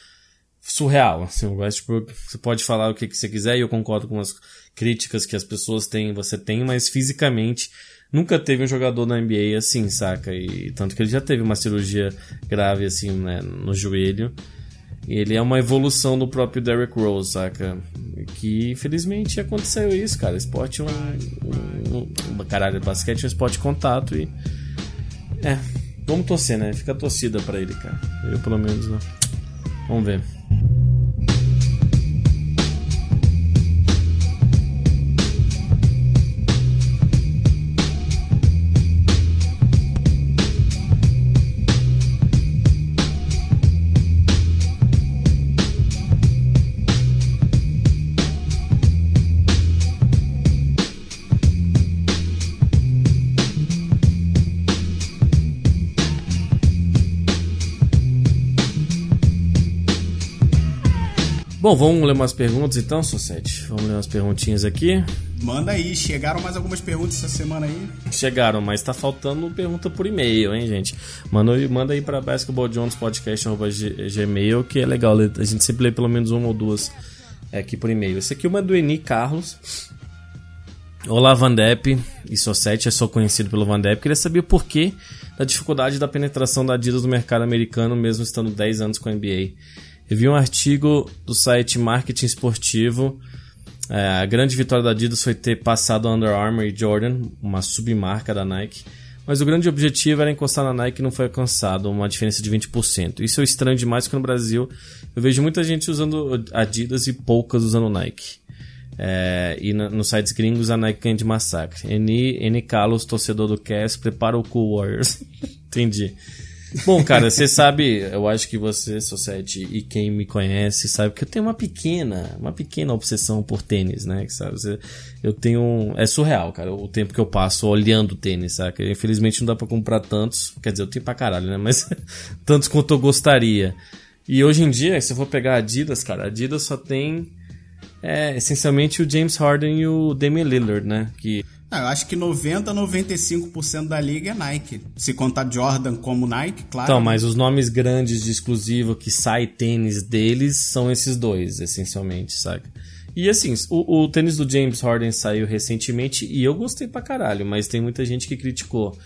surreal. Assim, o Westbrook, você pode falar o que, que você quiser e eu concordo com as críticas que as pessoas têm, você tem, mas fisicamente nunca teve um jogador na NBA assim, saca? E tanto que ele já teve uma cirurgia grave assim, né, no joelho. Ele é uma evolução do próprio Derrick Rose, saca? Que infelizmente aconteceu isso, cara. Esporte é um, um. Caralho, basquete é um esporte de contato e. É, vamos torcer, né? Fica torcida pra ele, cara. Eu pelo menos não. Vamos ver. Bom, vamos ler umas perguntas então, Societe? Vamos ler umas perguntinhas aqui. Manda aí, chegaram mais algumas perguntas essa semana aí? Chegaram, mas tá faltando pergunta por e-mail, hein, gente? Manda, manda aí pra basketballjonespodcast.gmail, que é legal, a gente sempre lê pelo menos uma ou duas aqui por e-mail. Esse aqui é uma do Eni Carlos. Olá, Vandep e Societe, é só conhecido pelo Vandep. Queria saber o porquê da dificuldade da penetração da Adidas no mercado americano, mesmo estando 10 anos com a NBA. Eu vi um artigo do site Marketing Esportivo. É, a grande vitória da Adidas foi ter passado a Under Armour e Jordan, uma submarca da Nike. Mas o grande objetivo era encostar na Nike e não foi alcançado, uma diferença de 20%. Isso é estranho demais porque no Brasil eu vejo muita gente usando Adidas e poucas usando Nike. É, e no, nos sites gringos a Nike ganha de massacre. N, N Carlos, torcedor do Cass, prepara o Cool Warriors. <laughs> Entendi. Bom, cara, você sabe, eu acho que você, Society, e quem me conhece, sabe que eu tenho uma pequena, uma pequena obsessão por tênis, né? Sabe? Eu tenho. É surreal, cara, o tempo que eu passo olhando tênis, sabe? Infelizmente não dá pra comprar tantos. Quer dizer, eu tenho pra caralho, né? Mas <laughs> tantos quanto eu gostaria. E hoje em dia, se eu for pegar Adidas, cara, Adidas só tem. É, essencialmente o James Harden e o Damian Lillard, né? Que eu acho que 90 a 95% da liga é Nike. Se contar Jordan como Nike, claro. Então, mas os nomes grandes de exclusivo que sai tênis deles são esses dois, essencialmente, sabe? E assim, o, o, tênis do James Harden saiu recentemente e eu gostei pra caralho, mas tem muita gente que criticou.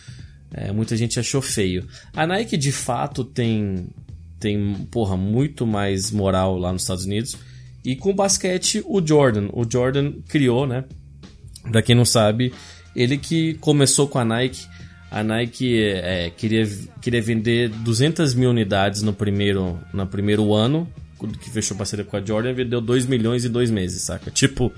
É, muita gente achou feio. A Nike de fato tem, tem, porra, muito mais moral lá nos Estados Unidos. E com o basquete, o Jordan. O Jordan criou, né? Pra quem não sabe, ele que começou com a Nike. A Nike é, queria, queria vender 200 mil unidades no primeiro, no primeiro ano. que fechou parceria com a Jordan e vendeu 2 milhões em dois meses, saca? Tipo,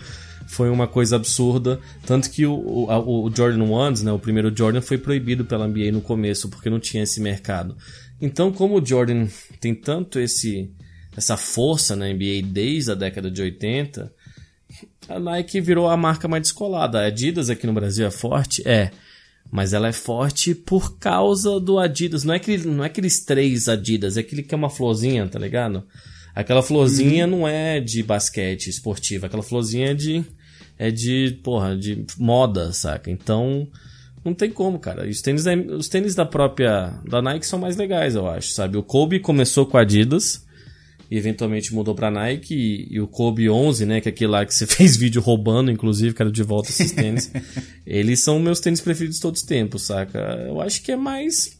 foi uma coisa absurda. Tanto que o, o, o Jordan Ones, né, o primeiro Jordan, foi proibido pela NBA no começo, porque não tinha esse mercado. Então, como o Jordan tem tanto esse essa força na NBA desde a década de 80, a Nike virou a marca mais descolada. A Adidas aqui no Brasil é forte? É. Mas ela é forte por causa do Adidas. Não é, aquele, não é aqueles três Adidas, é aquele que é uma florzinha, tá ligado? Aquela florzinha não é de basquete esportiva, aquela florzinha é de. É de, porra, de moda, saca? Então, não tem como, cara. Os tênis, os tênis da própria. da Nike são mais legais, eu acho, sabe? O Kobe começou com a Adidas e eventualmente mudou pra Nike. E, e, o Kobe 11, né, que é aquele lá que você <laughs> fez vídeo roubando, inclusive, cara, de volta esses tênis. <laughs> eles são meus tênis preferidos de todos os tempos, saca? Eu acho que é mais.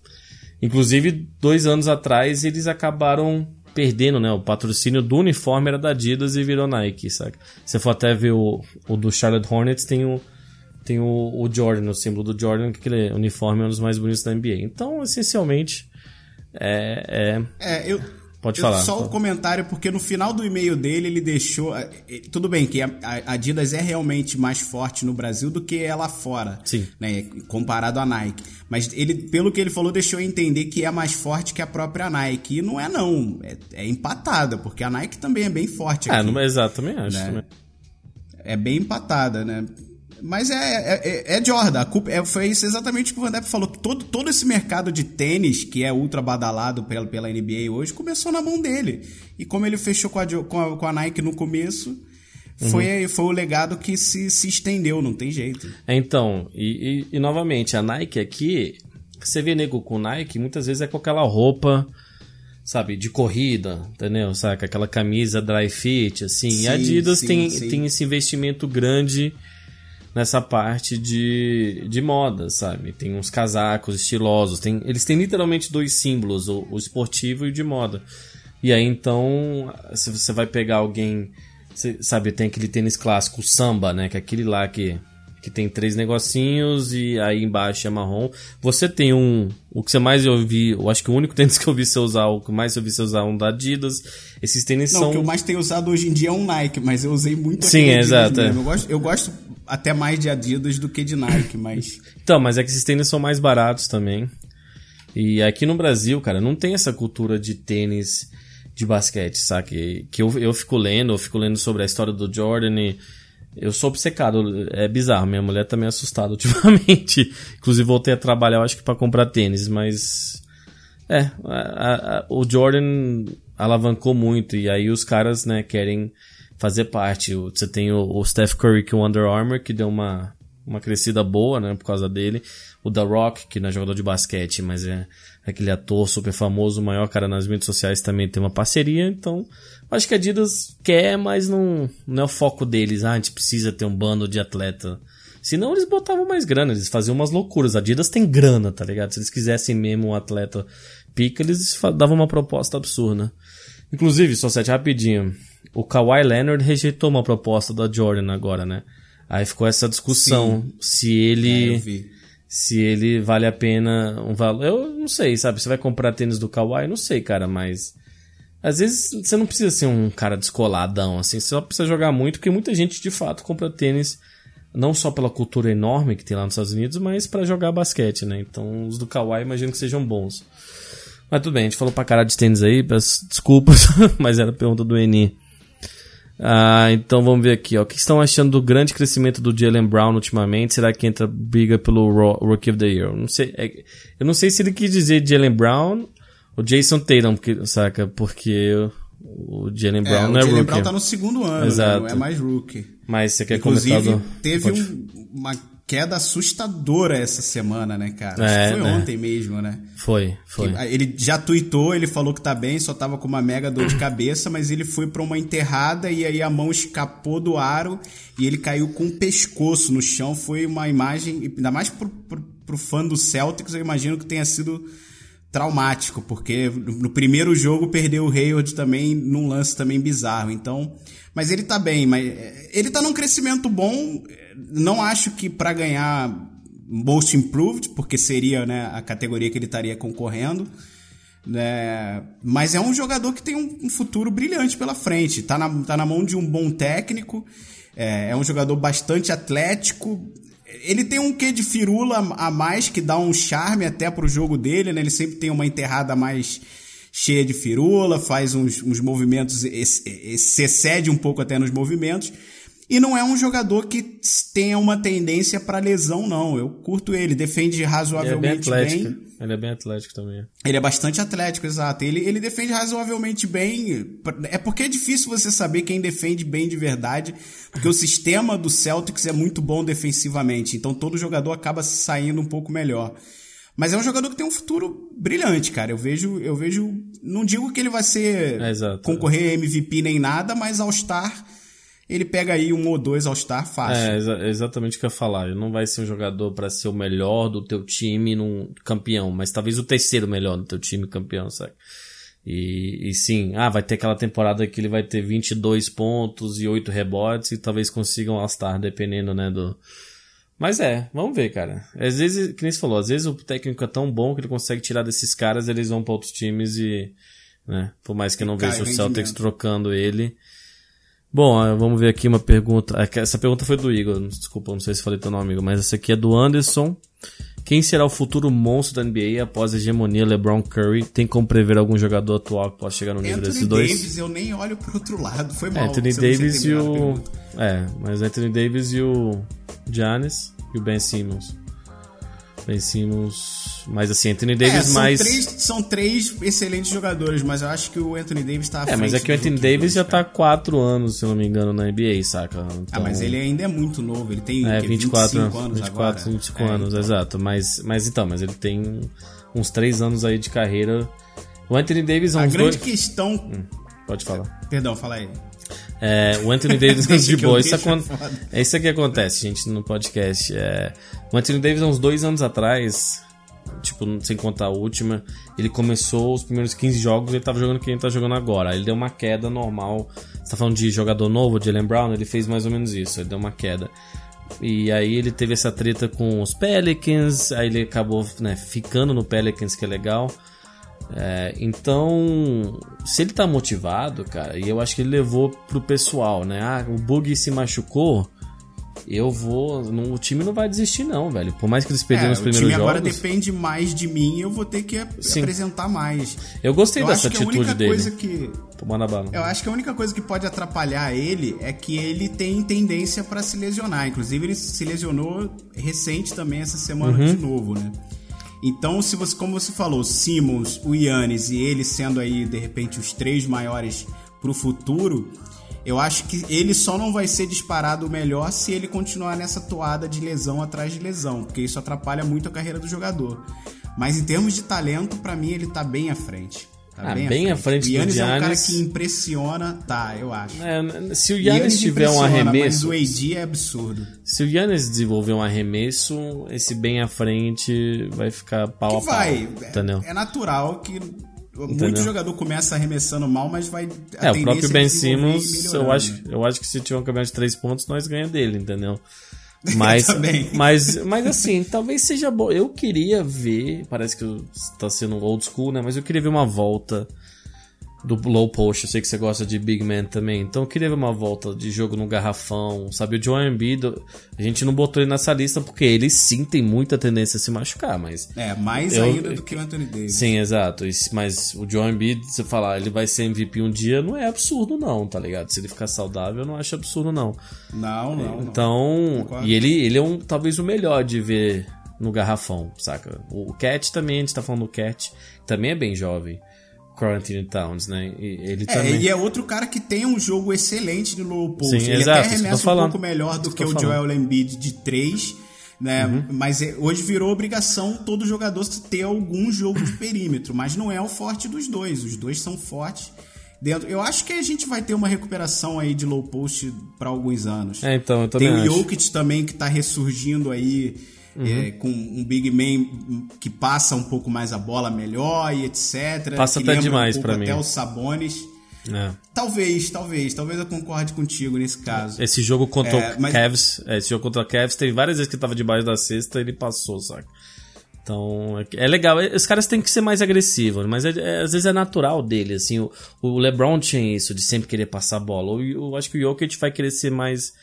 Inclusive, dois anos atrás, eles acabaram perdendo, né? O patrocínio do uniforme era da Adidas e virou Nike, saca? Se for até ver o, o do Charlotte Hornets, tem o, tem o, o Jordan, o símbolo do Jordan, que aquele uniforme é um dos mais bonitos da NBA. Então, essencialmente, é. É, é eu Pode falar. Só o um comentário, porque no final do e-mail dele ele deixou. Eh, eh, tudo bem que a Adidas é realmente mais forte no Brasil do que é lá fora. Sim. Né, comparado à Nike. Mas ele, pelo que ele falou, deixou entender que é mais forte que a própria Nike. E não é, não. É, é empatada, porque a Nike também é bem forte. É, aqui, não, exato, também acho. Né? É bem empatada, né? Mas é, é, é, é Jordan. A culpa, é, foi isso exatamente o que o Van Depp falou. Todo, todo esse mercado de tênis, que é ultra badalado pela, pela NBA hoje, começou na mão dele. E como ele fechou com a, com a, com a Nike no começo, uhum. foi, foi o legado que se, se estendeu, não tem jeito. Então, e, e, e novamente, a Nike aqui, você vê nego com Nike, muitas vezes é com aquela roupa sabe, de corrida, entendeu? Saca? Aquela camisa dry fit, assim. Sim, e a Adidas sim, tem, sim. tem esse investimento grande nessa parte de, de moda, sabe? Tem uns casacos estilosos, tem, eles têm literalmente dois símbolos, o, o esportivo e o de moda. E aí então, se você vai pegar alguém, você, sabe, tem aquele tênis clássico, o samba, né? Que é aquele lá que, que tem três negocinhos e aí embaixo é marrom. Você tem um, o que você mais ouvi, eu acho que o único <laughs> tênis que eu vi você usar, o que mais eu vi você usar é um da Adidas. Esses tênis Não, são. o que eu mais tenho usado hoje em dia é um Nike, mas eu usei muito Sim, exato. É. Eu gosto, eu gosto até mais de Adidas do que de Nike, mas. <laughs> então, mas é que esses tênis são mais baratos também. E aqui no Brasil, cara, não tem essa cultura de tênis de basquete, sabe? Que eu, eu fico lendo, eu fico lendo sobre a história do Jordan e eu sou obcecado, é bizarro. Minha mulher tá meio assustada <laughs> ultimamente. Inclusive, voltei a trabalhar, acho que para comprar tênis, mas. É, a, a, o Jordan alavancou muito e aí os caras, né, querem fazer parte. Você tem o, o Steph Curry, que é o Under Armour, que deu uma, uma crescida boa, né, por causa dele. O The Rock, que não é jogador de basquete, mas é aquele ator super famoso, o maior cara nas mídias sociais, também tem uma parceria. Então, acho que a Adidas quer, mas não, não é o foco deles. Ah, a gente precisa ter um bando de atleta. Senão eles botavam mais grana, eles faziam umas loucuras. A Adidas tem grana, tá ligado? Se eles quisessem mesmo um atleta pica, eles davam uma proposta absurda. Inclusive, só sete rapidinho o Kawhi Leonard rejeitou uma proposta da Jordan agora, né? Aí ficou essa discussão Sim. se ele é, se ele vale a pena um valor. Eu não sei, sabe? Você vai comprar tênis do Kawhi? Não sei, cara, mas às vezes você não precisa ser um cara descoladão assim, você só precisa jogar muito, porque muita gente de fato compra tênis não só pela cultura enorme que tem lá nos Estados Unidos, mas para jogar basquete, né? Então os do Kawhi imagino que sejam bons. Mas tudo bem, a gente falou pra cara de tênis aí, desculpas, <laughs> mas era a pergunta do Eni. Ah, então vamos ver aqui, ó. O que estão achando do grande crescimento do Jalen Brown ultimamente? Será que entra briga pelo Rookie of the Year? Não sei, é, eu não sei se ele quis dizer Jalen Brown ou Jason Tatum, porque, saca? Porque o Jalen Brown é, não é o Jalen Brown tá no segundo ano, Exato. Né? não é mais rookie. Mas você quer Inclusive, comentar do... teve Pode... um, uma queda assustadora essa semana, né, cara? É, foi né? ontem mesmo, né? Foi, foi. Ele já tweetou, ele falou que tá bem, só tava com uma mega dor de cabeça, mas ele foi para uma enterrada e aí a mão escapou do aro e ele caiu com o pescoço no chão. Foi uma imagem, ainda mais pro, pro, pro fã do Celtics, eu imagino que tenha sido traumático, porque no primeiro jogo perdeu o Hayward também num lance também bizarro. Então, mas ele tá bem, mas eh, ele tá num crescimento bom. Não acho que para ganhar Most Improved, porque seria né, a categoria que ele estaria concorrendo. né? Mas é um jogador que tem um, um futuro brilhante pela frente. Tá na, tá na mão de um bom técnico. É, é um jogador bastante atlético. Ele tem um quê de firula a mais que dá um charme até pro jogo dele, né? Ele sempre tem uma enterrada mais cheia de firula, faz uns, uns movimentos, se excede um pouco até nos movimentos. E não é um jogador que tenha uma tendência para lesão, não. Eu curto ele, defende razoavelmente é bem. bem. Ele é bem atlético também. Ele é bastante atlético, exato. Ele, ele defende razoavelmente bem. É porque é difícil você saber quem defende bem de verdade, porque o sistema do Celtics é muito bom defensivamente. Então todo jogador acaba saindo um pouco melhor. Mas é um jogador que tem um futuro brilhante, cara. Eu vejo, eu vejo, não digo que ele vai ser É, exato. concorrer MVP nem nada, mas All-Star ele pega aí um ou dois All-Star fácil. É, exa- é exatamente o que eu ia falar. Ele não vai ser um jogador pra ser o melhor do teu time num campeão, mas talvez o terceiro melhor do teu time campeão, sabe? E, e sim, ah, vai ter aquela temporada que ele vai ter 22 pontos e 8 rebotes e talvez consiga um All-Star, dependendo, né, do... Mas é, vamos ver, cara. Às vezes, que nem você falou, às vezes o técnico é tão bom que ele consegue tirar desses caras, eles vão pra outros times e, né, por mais que eu não veja o Celtics trocando ele, Bom, eh, vamos ver aqui uma pergunta. É Essa pergunta foi do Igor, desculpa, não sei se falei teu nome, Igor, mas essa aqui é do Anderson. Quem será o futuro monstro da NBA após a hegemonia LeBron Curry? Tem como prever algum jogador atual que possa chegar no nível Anthony desses dois? Davis, eu nem olho pro outro lado. Foi mal. Anthony Davis e o. É, mas Anthony Davis e o Giannis e o Ben Simmons. Ben Simmons. Mas assim, Anthony É, Davis são, mais. três, são três excelentes jogadores, mas eu acho que o Anthony Davis tá É, mas é que o Anthony Davis já cara. tá há 4 anos, se eu não me engano, na NBA, saca? Ah, Então- mas ele ainda é muito novo, ele tem É, que, 24 25 anos 24, agora. 25 É, anos, então. exato. Mas, mas então, mas ele tem uns 3 anos aí de carreira. O Anthony Davis é A uns grande dois. questão... Pode falar. Perdão, fala aí. É, o Anthony Davis <laughs> de boa. Isso, é é isso que acontece, gente, no podcast. É, o Anthony Davis, há uns dois anos atrás, tipo, sem contar a última, ele começou os primeiros 15 jogos ele tava jogando o que ele tá jogando agora. Aí ele deu uma queda normal. Você tá falando de jogador novo, de Jalen Brown, ele fez mais ou menos isso, ele deu uma queda. E aí ele teve essa treta com os Pelicans, aí ele acabou né, ficando no Pelicans, que é legal. É, então, se ele tá motivado, cara, e eu acho que ele levou pro pessoal, né? Ah, o Bug se machucou, eu vou. não- o time não vai desistir, não, velho. Por mais que eles perderam É, os o primeiros time agora jogos. depende mais de mim eu vou ter que ap- Sim. apresentar mais. Eu gostei eu dessa acho que a atitude única dele. coisa que Pô, manda bala. Eu acho que a única coisa que pode atrapalhar ele é que ele tem tendência pra se lesionar. Inclusive, ele se lesionou recente também essa semana Uhum. de novo, né? Então, se você, como você falou, Simmons, o Yannis e ele sendo aí, de repente, os três maiores pro futuro, eu acho que ele só não vai ser disparado melhor se ele continuar nessa toada de lesão atrás de lesão, porque isso atrapalha muito a carreira do jogador. Mas em termos de talento, pra mim, ele tá bem à frente. Tá Ah, bem à frente o do Yannis é um cara que impressiona, tá, eu acho. É, se o O Yannis tiver um arremesso. Mas o AD é absurdo. Se o Yannis desenvolver um arremesso, esse bem à frente vai ficar pau Que a pau. vai. É, é natural que muito Entendeu? jogador começa arremessando mal, mas vai. É, o próprio é Ben Simmons, eu acho, eu acho que se tiver um campeonato de três pontos, nós ganhamos dele, entendeu? <laughs> Mas, mas, mas assim, talvez seja bom. Eu queria ver, parece que tá sendo old school, né? Mas eu queria ver uma volta do low post. Eu sei que você gosta de big man também, então eu queria ver uma volta de jogo no garrafão, sabe? O Joel Embiid, a gente não botou ele nessa lista porque ele sim tem muita tendência a se machucar, mas É, mais Eu- ainda do que o Anthony Davis. Sim, exato. Mas o Joel Embiid, você falar, ele vai ser MVP um dia, não é absurdo não, tá ligado? Se ele ficar saudável, eu não acho absurdo não. Não, não. não. Então, Concordo. e ele, ele é um, talvez o melhor de ver no garrafão, saca? O Cat também, a gente tá falando do Cat, também é bem jovem. Quarantine Towns, né? E ele É, também. e é outro cara que tem um jogo excelente no low post. Sim, ele exato, até arremessa um falando. pouco melhor do que o Joel Embiid de 3, né? Uhum. Mas é- hoje virou obrigação todo jogador ter algum jogo de perímetro, mas não é o forte dos dois. Os dois são fortes dentro. Eu acho que a gente vai ter uma recuperação aí de low post para alguns anos. É, então, eu também Tem o acho. Jokic também que tá ressurgindo aí é, com um big man que passa um pouco mais a bola melhor e etc. Passa até demais um pouco mim. Até os Sabones. É. Talvez, talvez, talvez eu concorde contigo nesse caso. Esse jogo contra É, o mas- Cavs, é, esse jogo contra o Cavs, tem várias vezes que ele tava debaixo da cesta e ele passou, saca? Então, é, é legal. Os caras têm que ser mais agressivos, mas é, é, às vezes é natural dele, assim. O, o, LeBron tinha isso, de sempre querer passar a bola. Eu, eu acho que o Jokic vai querer ser mais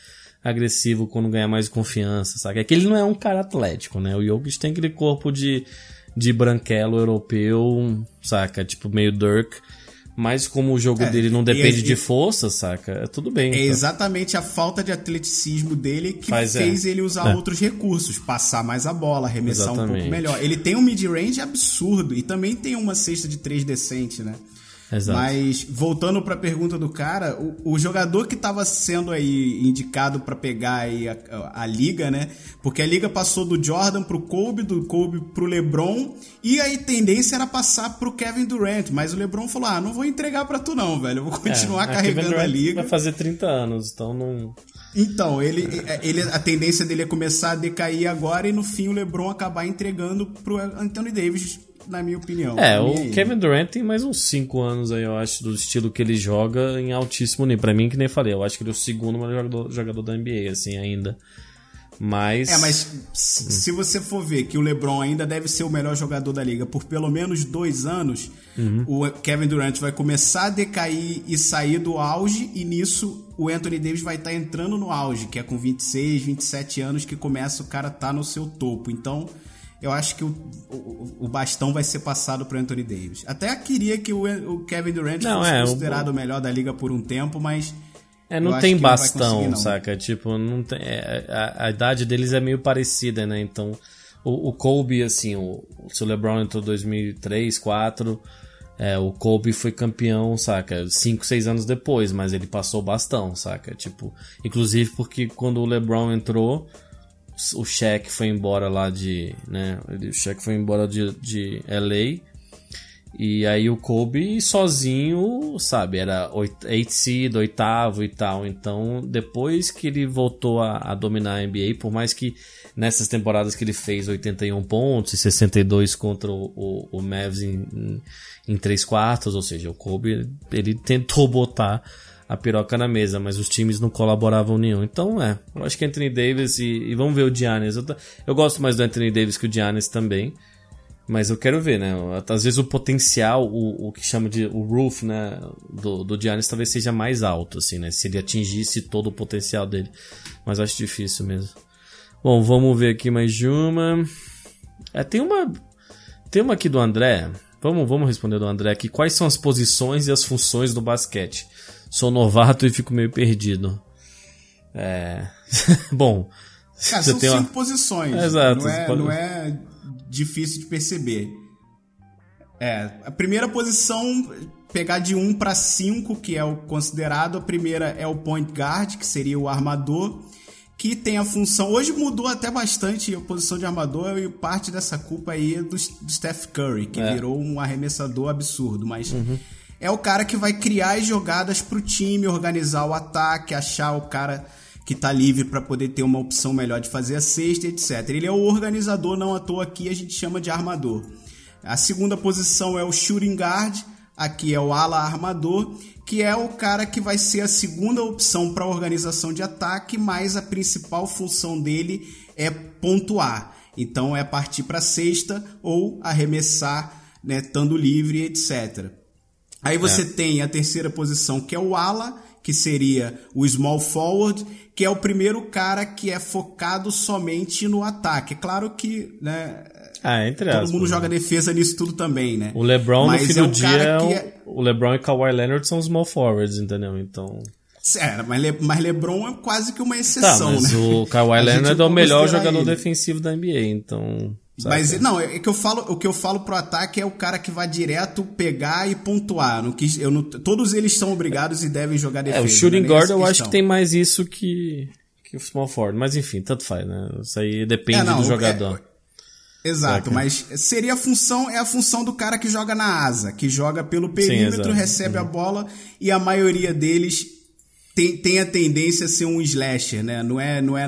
agressivo quando ganhar mais confiança, sabe? É que ele não é um cara atlético, né? O Jokic tem aquele corpo de, de branquelo europeu, saca? Tipo, meio Dirk. Mas como o jogo é, dele não depende e, de força, saca? É tudo bem. É então. exatamente a falta de atleticismo dele que Faz, é. fez é. ele usar é. outros recursos. Passar mais a bola, arremessar exatamente. um pouco melhor. Ele tem um mid-range absurdo e também tem uma cesta de três decente, né? Exato. Mas voltando para a pergunta do cara, o, o jogador que estava sendo aí indicado para pegar aí a, a, a, liga, né? Porque a liga passou do Jordan pro Kobe, do Kobe pro LeBron, e aí tendência era passar pro Kevin Durant, mas o LeBron falou: "Ah, não vou entregar para tu não, velho. Eu vou continuar é, carregando a, a liga". Vai fazer 30 anos, então não então, ele, ele, a tendência dele é começar a decair agora e no fim o LeBron acabar entregando pro Anthony Davis na minha opinião. É, o Kevin Durant tem mais uns 5 anos aí, eu acho, do estilo que ele joga em altíssimo nível. Pra mim, que nem falei, eu acho que ele é o segundo melhor jogador, jogador da NBA, assim, ainda. Mas. É, mas se você for ver que o LeBron ainda deve ser o melhor jogador da liga por pelo menos dois anos, uhum. o Kevin Durant vai começar a decair e sair do auge, e nisso o Anthony Davis vai estar tá entrando no auge, que é com 26, 27 anos que começa o cara tá no seu topo. Então eu acho que o, o, o bastão vai ser passado para Anthony Davis. Até queria que o, o Kevin Durant não, fosse é, considerado o... melhor da liga por um tempo, mas é, não tem bastão, não saca? Tipo, não tem, é, a, a, idade deles é meio parecida, né? Então, o, o Kobe, assim, o, o LeBron entrou em 2003, 2004, é, o Kobe foi campeão, saca? 5, 6 anos depois, mas ele passou bastão, saca? Tipo, inclusive porque quando o LeBron entrou, o Shaq foi embora lá de, né, o Shaq foi embora de, de LA e aí o Kobe sozinho, sabe, era 8 seed, oitavo e tal. Então, depois que ele voltou a, a, dominar a NBA, por mais que nessas temporadas que ele fez 81 pontos e 62 contra o, o, o Mavs em, em, em 3 quartos, ou seja, o Kobe, ele tentou botar a piroca na mesa, mas os times não colaboravam nenhum. Então, é, eu acho que Anthony Davis e, e vamos ver o Giannis. Eu, eu, gosto mais do Anthony Davis que o Giannis também, mas eu quero ver, né? Às vezes o potencial, o, o que chama de o roof, né, do, do Giannis talvez seja mais alto, assim, né? Se ele atingisse todo o potencial dele. Mas acho difícil mesmo. Bom, vamos ver aqui mais uma. É, tem uma. Tem uma aqui do André. Vamos, vamos responder do André aqui. Quais são as posições e as funções do basquete? Sou novato e fico meio perdido. É. <laughs> Bom. Cara, são cinco uma... posições. Exato. Não é, pode... não é difícil de perceber. É, a primeira posição, pegar de 1 para 5, que é o considerado, a primeira é o point guard, que seria o armador, que tem a função. Hoje mudou até bastante a posição de armador e parte dessa culpa aí é do, do Steph Curry, que é. virou um arremessador absurdo, mas. Uhum é o cara que vai criar as jogadas pro time, organizar o ataque, achar o cara que tá livre para poder ter uma opção melhor de fazer a cesta, etc. Ele é o organizador, não à toa aqui a gente chama de armador. A segunda posição é o shooting guard, aqui é o ala armador, que é o cara que vai ser a segunda opção para organização de ataque, mas a principal função dele é pontuar. Então é partir para cesta ou arremessar, né, estando livre, etc. Aí você é. tem a terceira posição, que é o ala, que seria o small forward, que é o primeiro cara que é focado somente no ataque. É claro que, né, ah, entre todo aspas, mundo joga né? defesa nisso tudo também, né? O LeBron Mas no fim é do dia é, é o LeBron e Kawhi Leonard são small forwards, entendeu? Então é, mas, Le, mas LeBron é quase que uma exceção, tá, mas né? o <laughs> Kawhi Leonard é o melhor jogador ele. defensivo da NBA, então mas não, é que eu falo, o que eu falo pro ataque é o cara que vai direto pegar e pontuar. No que eu não, todos eles são obrigados e devem jogar defesa. É, o shooting né? guard eu acho que tem mais isso que, que o small forward, mas enfim, tanto faz, né? Isso aí depende é, não, do jogador. É, exato, mas seria a função, é a função do cara que joga na asa, que joga pelo perímetro, Sim, recebe uhum. a bola e a maioria deles tem, tem a tendência a ser um slasher, né? Não é, não é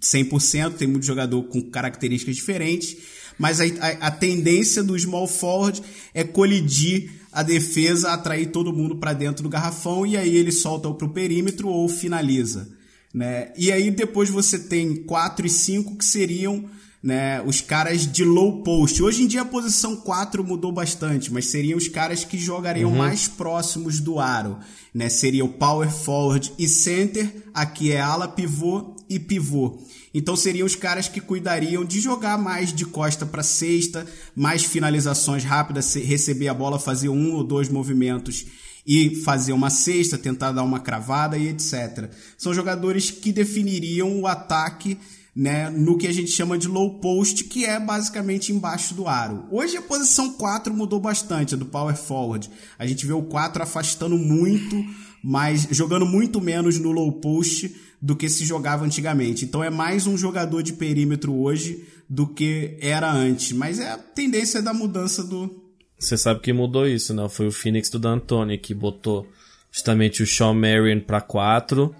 100%, tem muito jogador com características diferentes, mas a, a, a tendência do small forward é colidir a defesa, atrair todo mundo para dentro do garrafão e aí ele solta para o perímetro ou finaliza. Né? E aí depois você tem 4 e 5 que seriam né, os caras de low post. Hoje em dia a posição 4 mudou bastante, mas seriam os caras que jogariam Uhum. mais próximos do aro, né? Seria o power forward e center, aqui é ala, pivô e pivô. Então seriam os caras que cuidariam de jogar mais de costa para cesta, mais finalizações rápidas, receber a bola, fazer um ou dois movimentos e fazer uma cesta, tentar dar uma cravada e etc. São jogadores que definiriam o ataque né, no que a gente chama de low post, que é basicamente embaixo do aro. Hoje a posição 4 mudou bastante, a do power forward. A gente vê o 4 afastando muito, mas jogando muito menos no low post do que se jogava antigamente. Então é mais um jogador de perímetro hoje do que era antes, mas é a tendência da mudança do Você sabe que mudou isso, né? Foi o Phoenix do D'Antoni que botou justamente o Sean Marion pra 4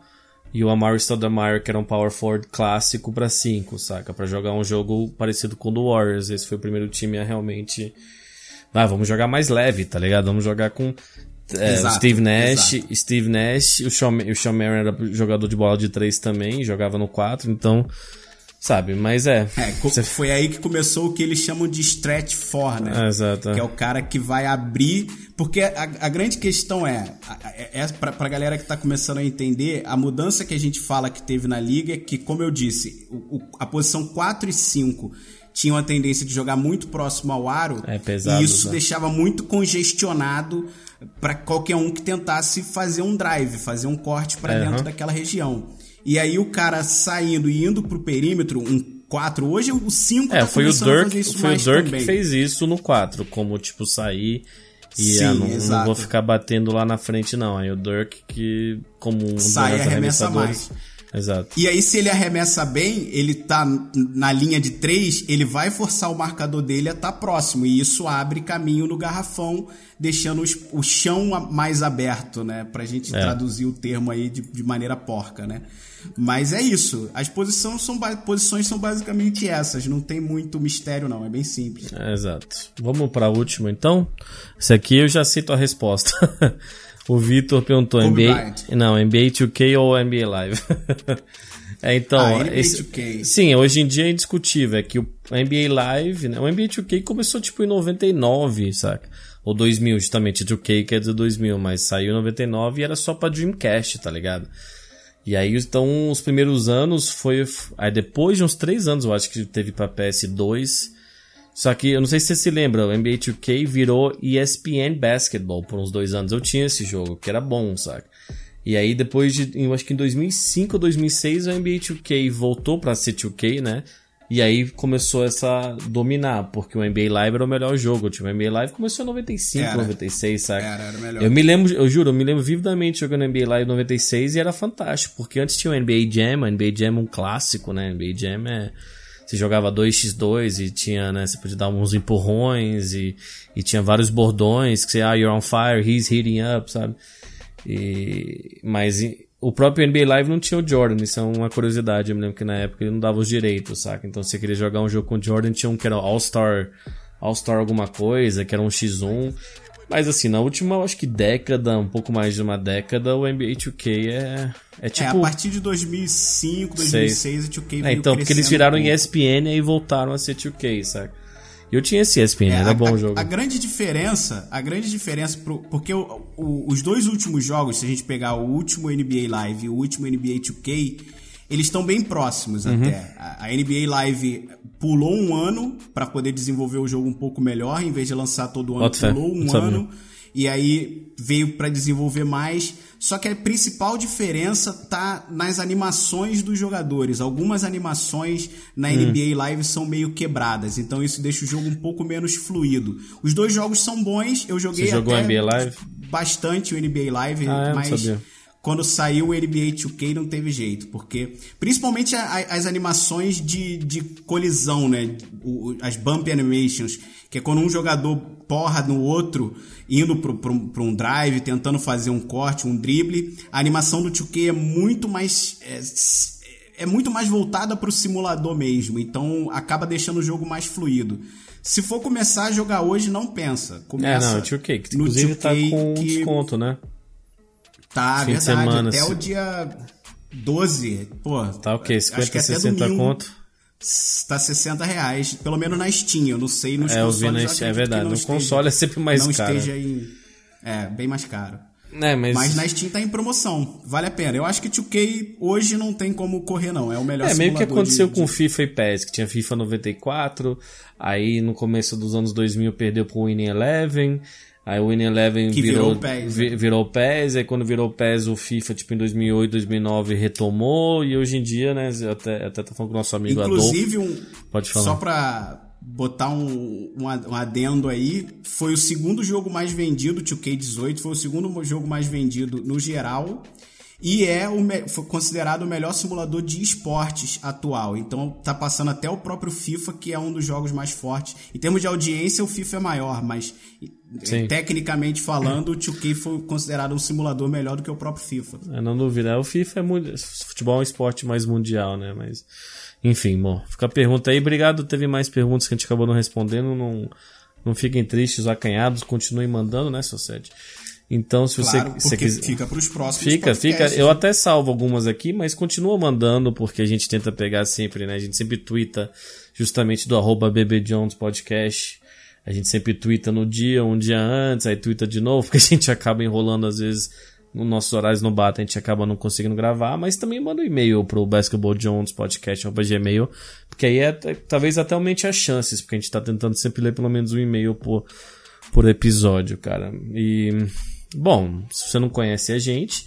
e o Amari Stoudemire, que era um power forward clássico, pra 5, saca? Pra jogar um jogo parecido com o do Warriors. Esse foi o primeiro time a realmente... Ah, vamos jogar mais leve, tá ligado? Vamos jogar com é, Exato, Steve Nash, exato. Steve Nash, o Sean, o Sean Marion era jogador de bola de 3 também, jogava no 4, então... Sabe, mas é... É, você- foi aí que começou o que eles chamam de stretch four, né? É, exato, é. Que é o cara que vai abrir. Porque a, a grande questão é, é, é pra, pra galera que tá começando a entender, a mudança que a gente fala que teve na liga é que, como eu disse, o- o- a posição 4 e 5 tinham a tendência de jogar muito próximo ao aro. É pesado, E isso né? deixava muito congestionado para qualquer um que tentasse fazer um drive, fazer um corte para É, dentro daquela região. E aí o cara saindo e indo pro perímetro, um 4, hoje o 5 É, tá foi o Dirk, foi o mais Dirk também. que fez isso no 4, como tipo sair e Sim, ah, não, não vou ficar batendo lá na frente não. Aí o Dirk que como um Sai e dos arremessa arremessadores. Exato. E aí, se ele arremessa bem, ele tá na linha de três, ele vai forçar o marcador dele a estar próximo. E isso abre caminho no garrafão, deixando os- o chão a- mais aberto, né? Pra gente É. traduzir o termo aí de, de maneira porca, né? Mas é isso. As posições são, posições são basicamente essas. Não tem muito mistério, não. É bem simples. É, exato. Vamos pra última então. Esse aqui eu já cito a resposta. <laughs> o Vitor perguntou Kobe NBA, Bryant. não, NBA 2K ou NBA Live. <laughs> é, então, Ah, NBA esse- 2K. sim, hoje em dia é indiscutível, é que o NBA Live, né, o NBA 2K começou tipo em 99, saca? Ou 2000, justamente, 2K que é de 2000, mas saiu em 99 e era só pra Dreamcast, tá ligado? E aí, então, os primeiros anos foi. Aí depois de uns três anos, eu acho que teve pra PS2. Só que eu não sei se você se lembra, o NBA 2K virou ESPN Basketball por uns dois anos. Eu tinha esse jogo, que era bom, saca? E aí depois de, eu acho que em 2005 ou 2006, o NBA 2K voltou pra ser 2K, né? E aí começou essa dominar, porque o NBA Live era o melhor jogo. Tipo, o NBA Live começou em 95, Era. 96, saca? Era, era melhor. Eu me lembro, eu juro, eu me lembro vividamente jogando NBA Live 96 e era fantástico, porque antes tinha o NBA Jam, o NBA Jam é um clássico, né? NBA Jam é você jogava 2x2 e tinha, né, você podia dar uns empurrões e, e tinha vários bordões que você, ah, you're on fire, he's heating up, sabe? E, mas o próprio NBA Live não tinha o Jordan, isso é uma curiosidade, eu me lembro que na época ele não dava os direitos, saca? Então se você queria jogar um jogo com o Jordan, tinha um que era All-Star, All-Star alguma coisa, que era um X1. Mas assim, na última, eu acho que década, um pouco mais de uma década, o NBA 2K é, é tipo... é, a partir de 2005, 2006, o 2K É, veio então, porque eles viraram pouco. ESPN e voltaram a ser 2K, saca? Eu tinha esse ESPN, É, era a, bom a- o jogo. A grande diferença, a grande diferença, pro, porque o- o- os dois últimos jogos, se a gente pegar o último NBA Live e o último NBA 2K, eles estão bem próximos Uhum. até. A, NBA Live pulou um ano para poder desenvolver o jogo um pouco melhor, em vez de lançar todo ano, pulou um ano e aí veio para desenvolver mais. Só que a principal diferença tá nas animações dos jogadores. Algumas animações na Hum. NBA Live são meio quebradas, então isso deixa o jogo um pouco menos fluido. Os dois jogos são bons, eu joguei Você jogou até NBA Live? bastante o NBA Live, Ah, é? Mas sabia. Quando saiu o NBA 2K não teve jeito, porque principalmente a- a- as animações de, de colisão, né? O- o- as bump animations, que é quando um jogador porra no outro, indo pro um drive, tentando fazer um corte, um drible. A animação do 2K é muito mais. É, é muito mais voltada pro simulador mesmo, então acaba deixando o jogo mais fluido. Se for começar a jogar hoje, não pensa. É, Começa não, o 2K, que no inclusive tá 2K com que- desconto, né? Tá, Fim de verdade. semana, até se- o dia 12. Pô, Tá o quê? acho 50, que até 60 domingo. conto? Tá 60 reais, pelo menos na Steam, eu não sei nos É, consoles. na Steam, é verdade. não No esteja- console é sempre mais não caro. esteja em... É, bem mais caro. É, mas, Mas na Steam tá em promoção, vale a pena. Eu acho que 2K hoje não tem como correr não, é o melhor É, meio que aconteceu de- com de- FIFA e PES, que tinha FIFA 94, aí no começo dos anos 2000 perdeu pro Winning Eleven, aí o Winning Eleven Que virou, virou o PES, né? virou o PES, aí quando virou o PES o FIFA, tipo, em 2008, 2009 retomou, e hoje em dia, né, até, até tô falando com o nosso amigo Adolfo, Inclusive, um, Pode falar. só pra botar um, um um adendo aí, foi o segundo jogo mais vendido, 2K18, foi o segundo jogo mais vendido no geral. E é o foi considerado o melhor simulador de esportes atual. Então tá passando até o próprio FIFA, que é um dos jogos mais fortes. Em termos de audiência, o FIFA é maior, mas Sim. tecnicamente falando, o 2K foi considerado um simulador melhor do que o próprio FIFA. Eu não duvido. É, O FIFA é muito. Futebol é um esporte mais mundial, né? Mas. Enfim, bom. Fica a pergunta aí. Obrigado. Teve mais perguntas que a gente acabou não respondendo. Não, não fiquem tristes, acanhados. Continuem mandando, né, Society? Então, se você, Claro, você porque quiser. fica pros próximos Fica, fica. Eu até salvo algumas aqui, mas continua mandando, porque a gente tenta pegar sempre, né? A gente sempre twitta justamente do arroba BBJones Podcast. A gente sempre twitta no dia, um dia antes, aí twitta de novo, <laughs> porque a gente acaba enrolando às vezes. Nos nossos horários não batem, a gente acaba não conseguindo gravar, mas também manda um e-mail pro Basketball Jones Podcast, gmail, porque aí é, talvez até aumente as chances, porque a gente tá tentando sempre ler pelo menos um e-mail por, por episódio, cara. E, bom, se você não conhece a gente,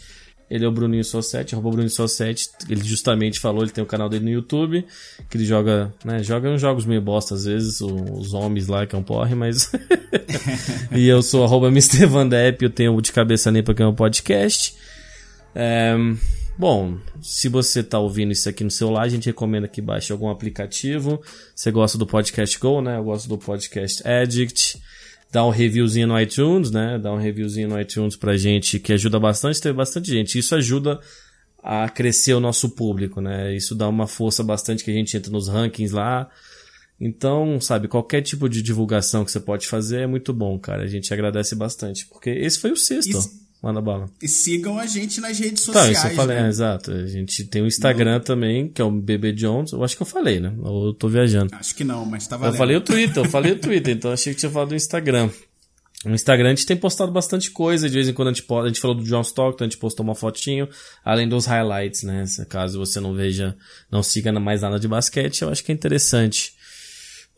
ele é o Bruninho Sossetti, arroba Bruninho Sossetti. Ele justamente falou, ele tem o canal dele no YouTube, que ele joga, né, joga uns jogos meio bosta às vezes, os homens lá que é um porre, mas... <laughs> e eu sou arroba Mr. Van Depp, eu tenho o De Cabeça Limpa, que é um podcast. É, bom, se você tá ouvindo isso aqui no celular, a gente recomenda que baixe algum aplicativo. Você gosta do Podcast Go, né? Eu gosto do Podcast Addict. Dá um reviewzinho no iTunes, né? Dá um reviewzinho no iTunes pra gente, que ajuda bastante, tem bastante gente. Isso ajuda a crescer o nosso público, né? Isso dá uma força bastante que a gente entra nos rankings lá. Então, sabe, qualquer tipo de divulgação que você pode fazer é muito bom, cara. A gente agradece bastante. Porque esse foi o sexto. Isso- Manda bala. E sigam a gente nas redes Então, sociais. isso eu falei, né? é, exato. A gente tem o Instagram também, que é o BB Jones. Eu acho que eu falei, né? Ou eu tô viajando. Acho que não, mas tá Eu falei o Twitter, eu falei o Twitter, então achei que tinha falado do Instagram. No Instagram a gente tem postado bastante coisa, de vez em quando a gente, posta, a gente falou do John Stockton, a gente postou uma fotinho, além dos highlights, né? Caso você não veja, não siga mais nada de basquete, eu acho que é interessante.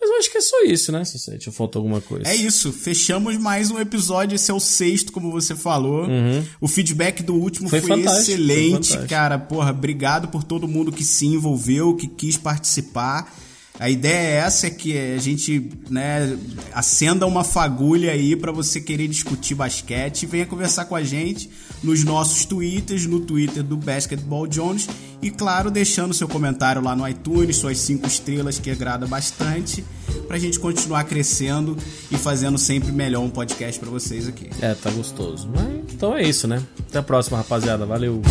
Mas eu acho que é só isso, né, Society? Ou faltou alguma coisa? É isso, fechamos mais um episódio. Esse é o sexto, como você falou. O feedback do último Uhum. Foi foi, foi excelente, fantástico. cara. Porra, obrigado por todo mundo que se envolveu, que quis participar. A ideia é essa, é que a gente né, acenda uma fagulha aí pra você querer discutir basquete. Venha conversar com a gente nos nossos twitters, no Twitter do Basketball Jones. E claro, deixando seu comentário lá no iTunes, suas cinco estrelas, que agrada bastante, pra gente continuar crescendo e fazendo sempre melhor um podcast pra vocês aqui. É, tá gostoso. Então é isso, né? Até a próxima, rapaziada. Valeu!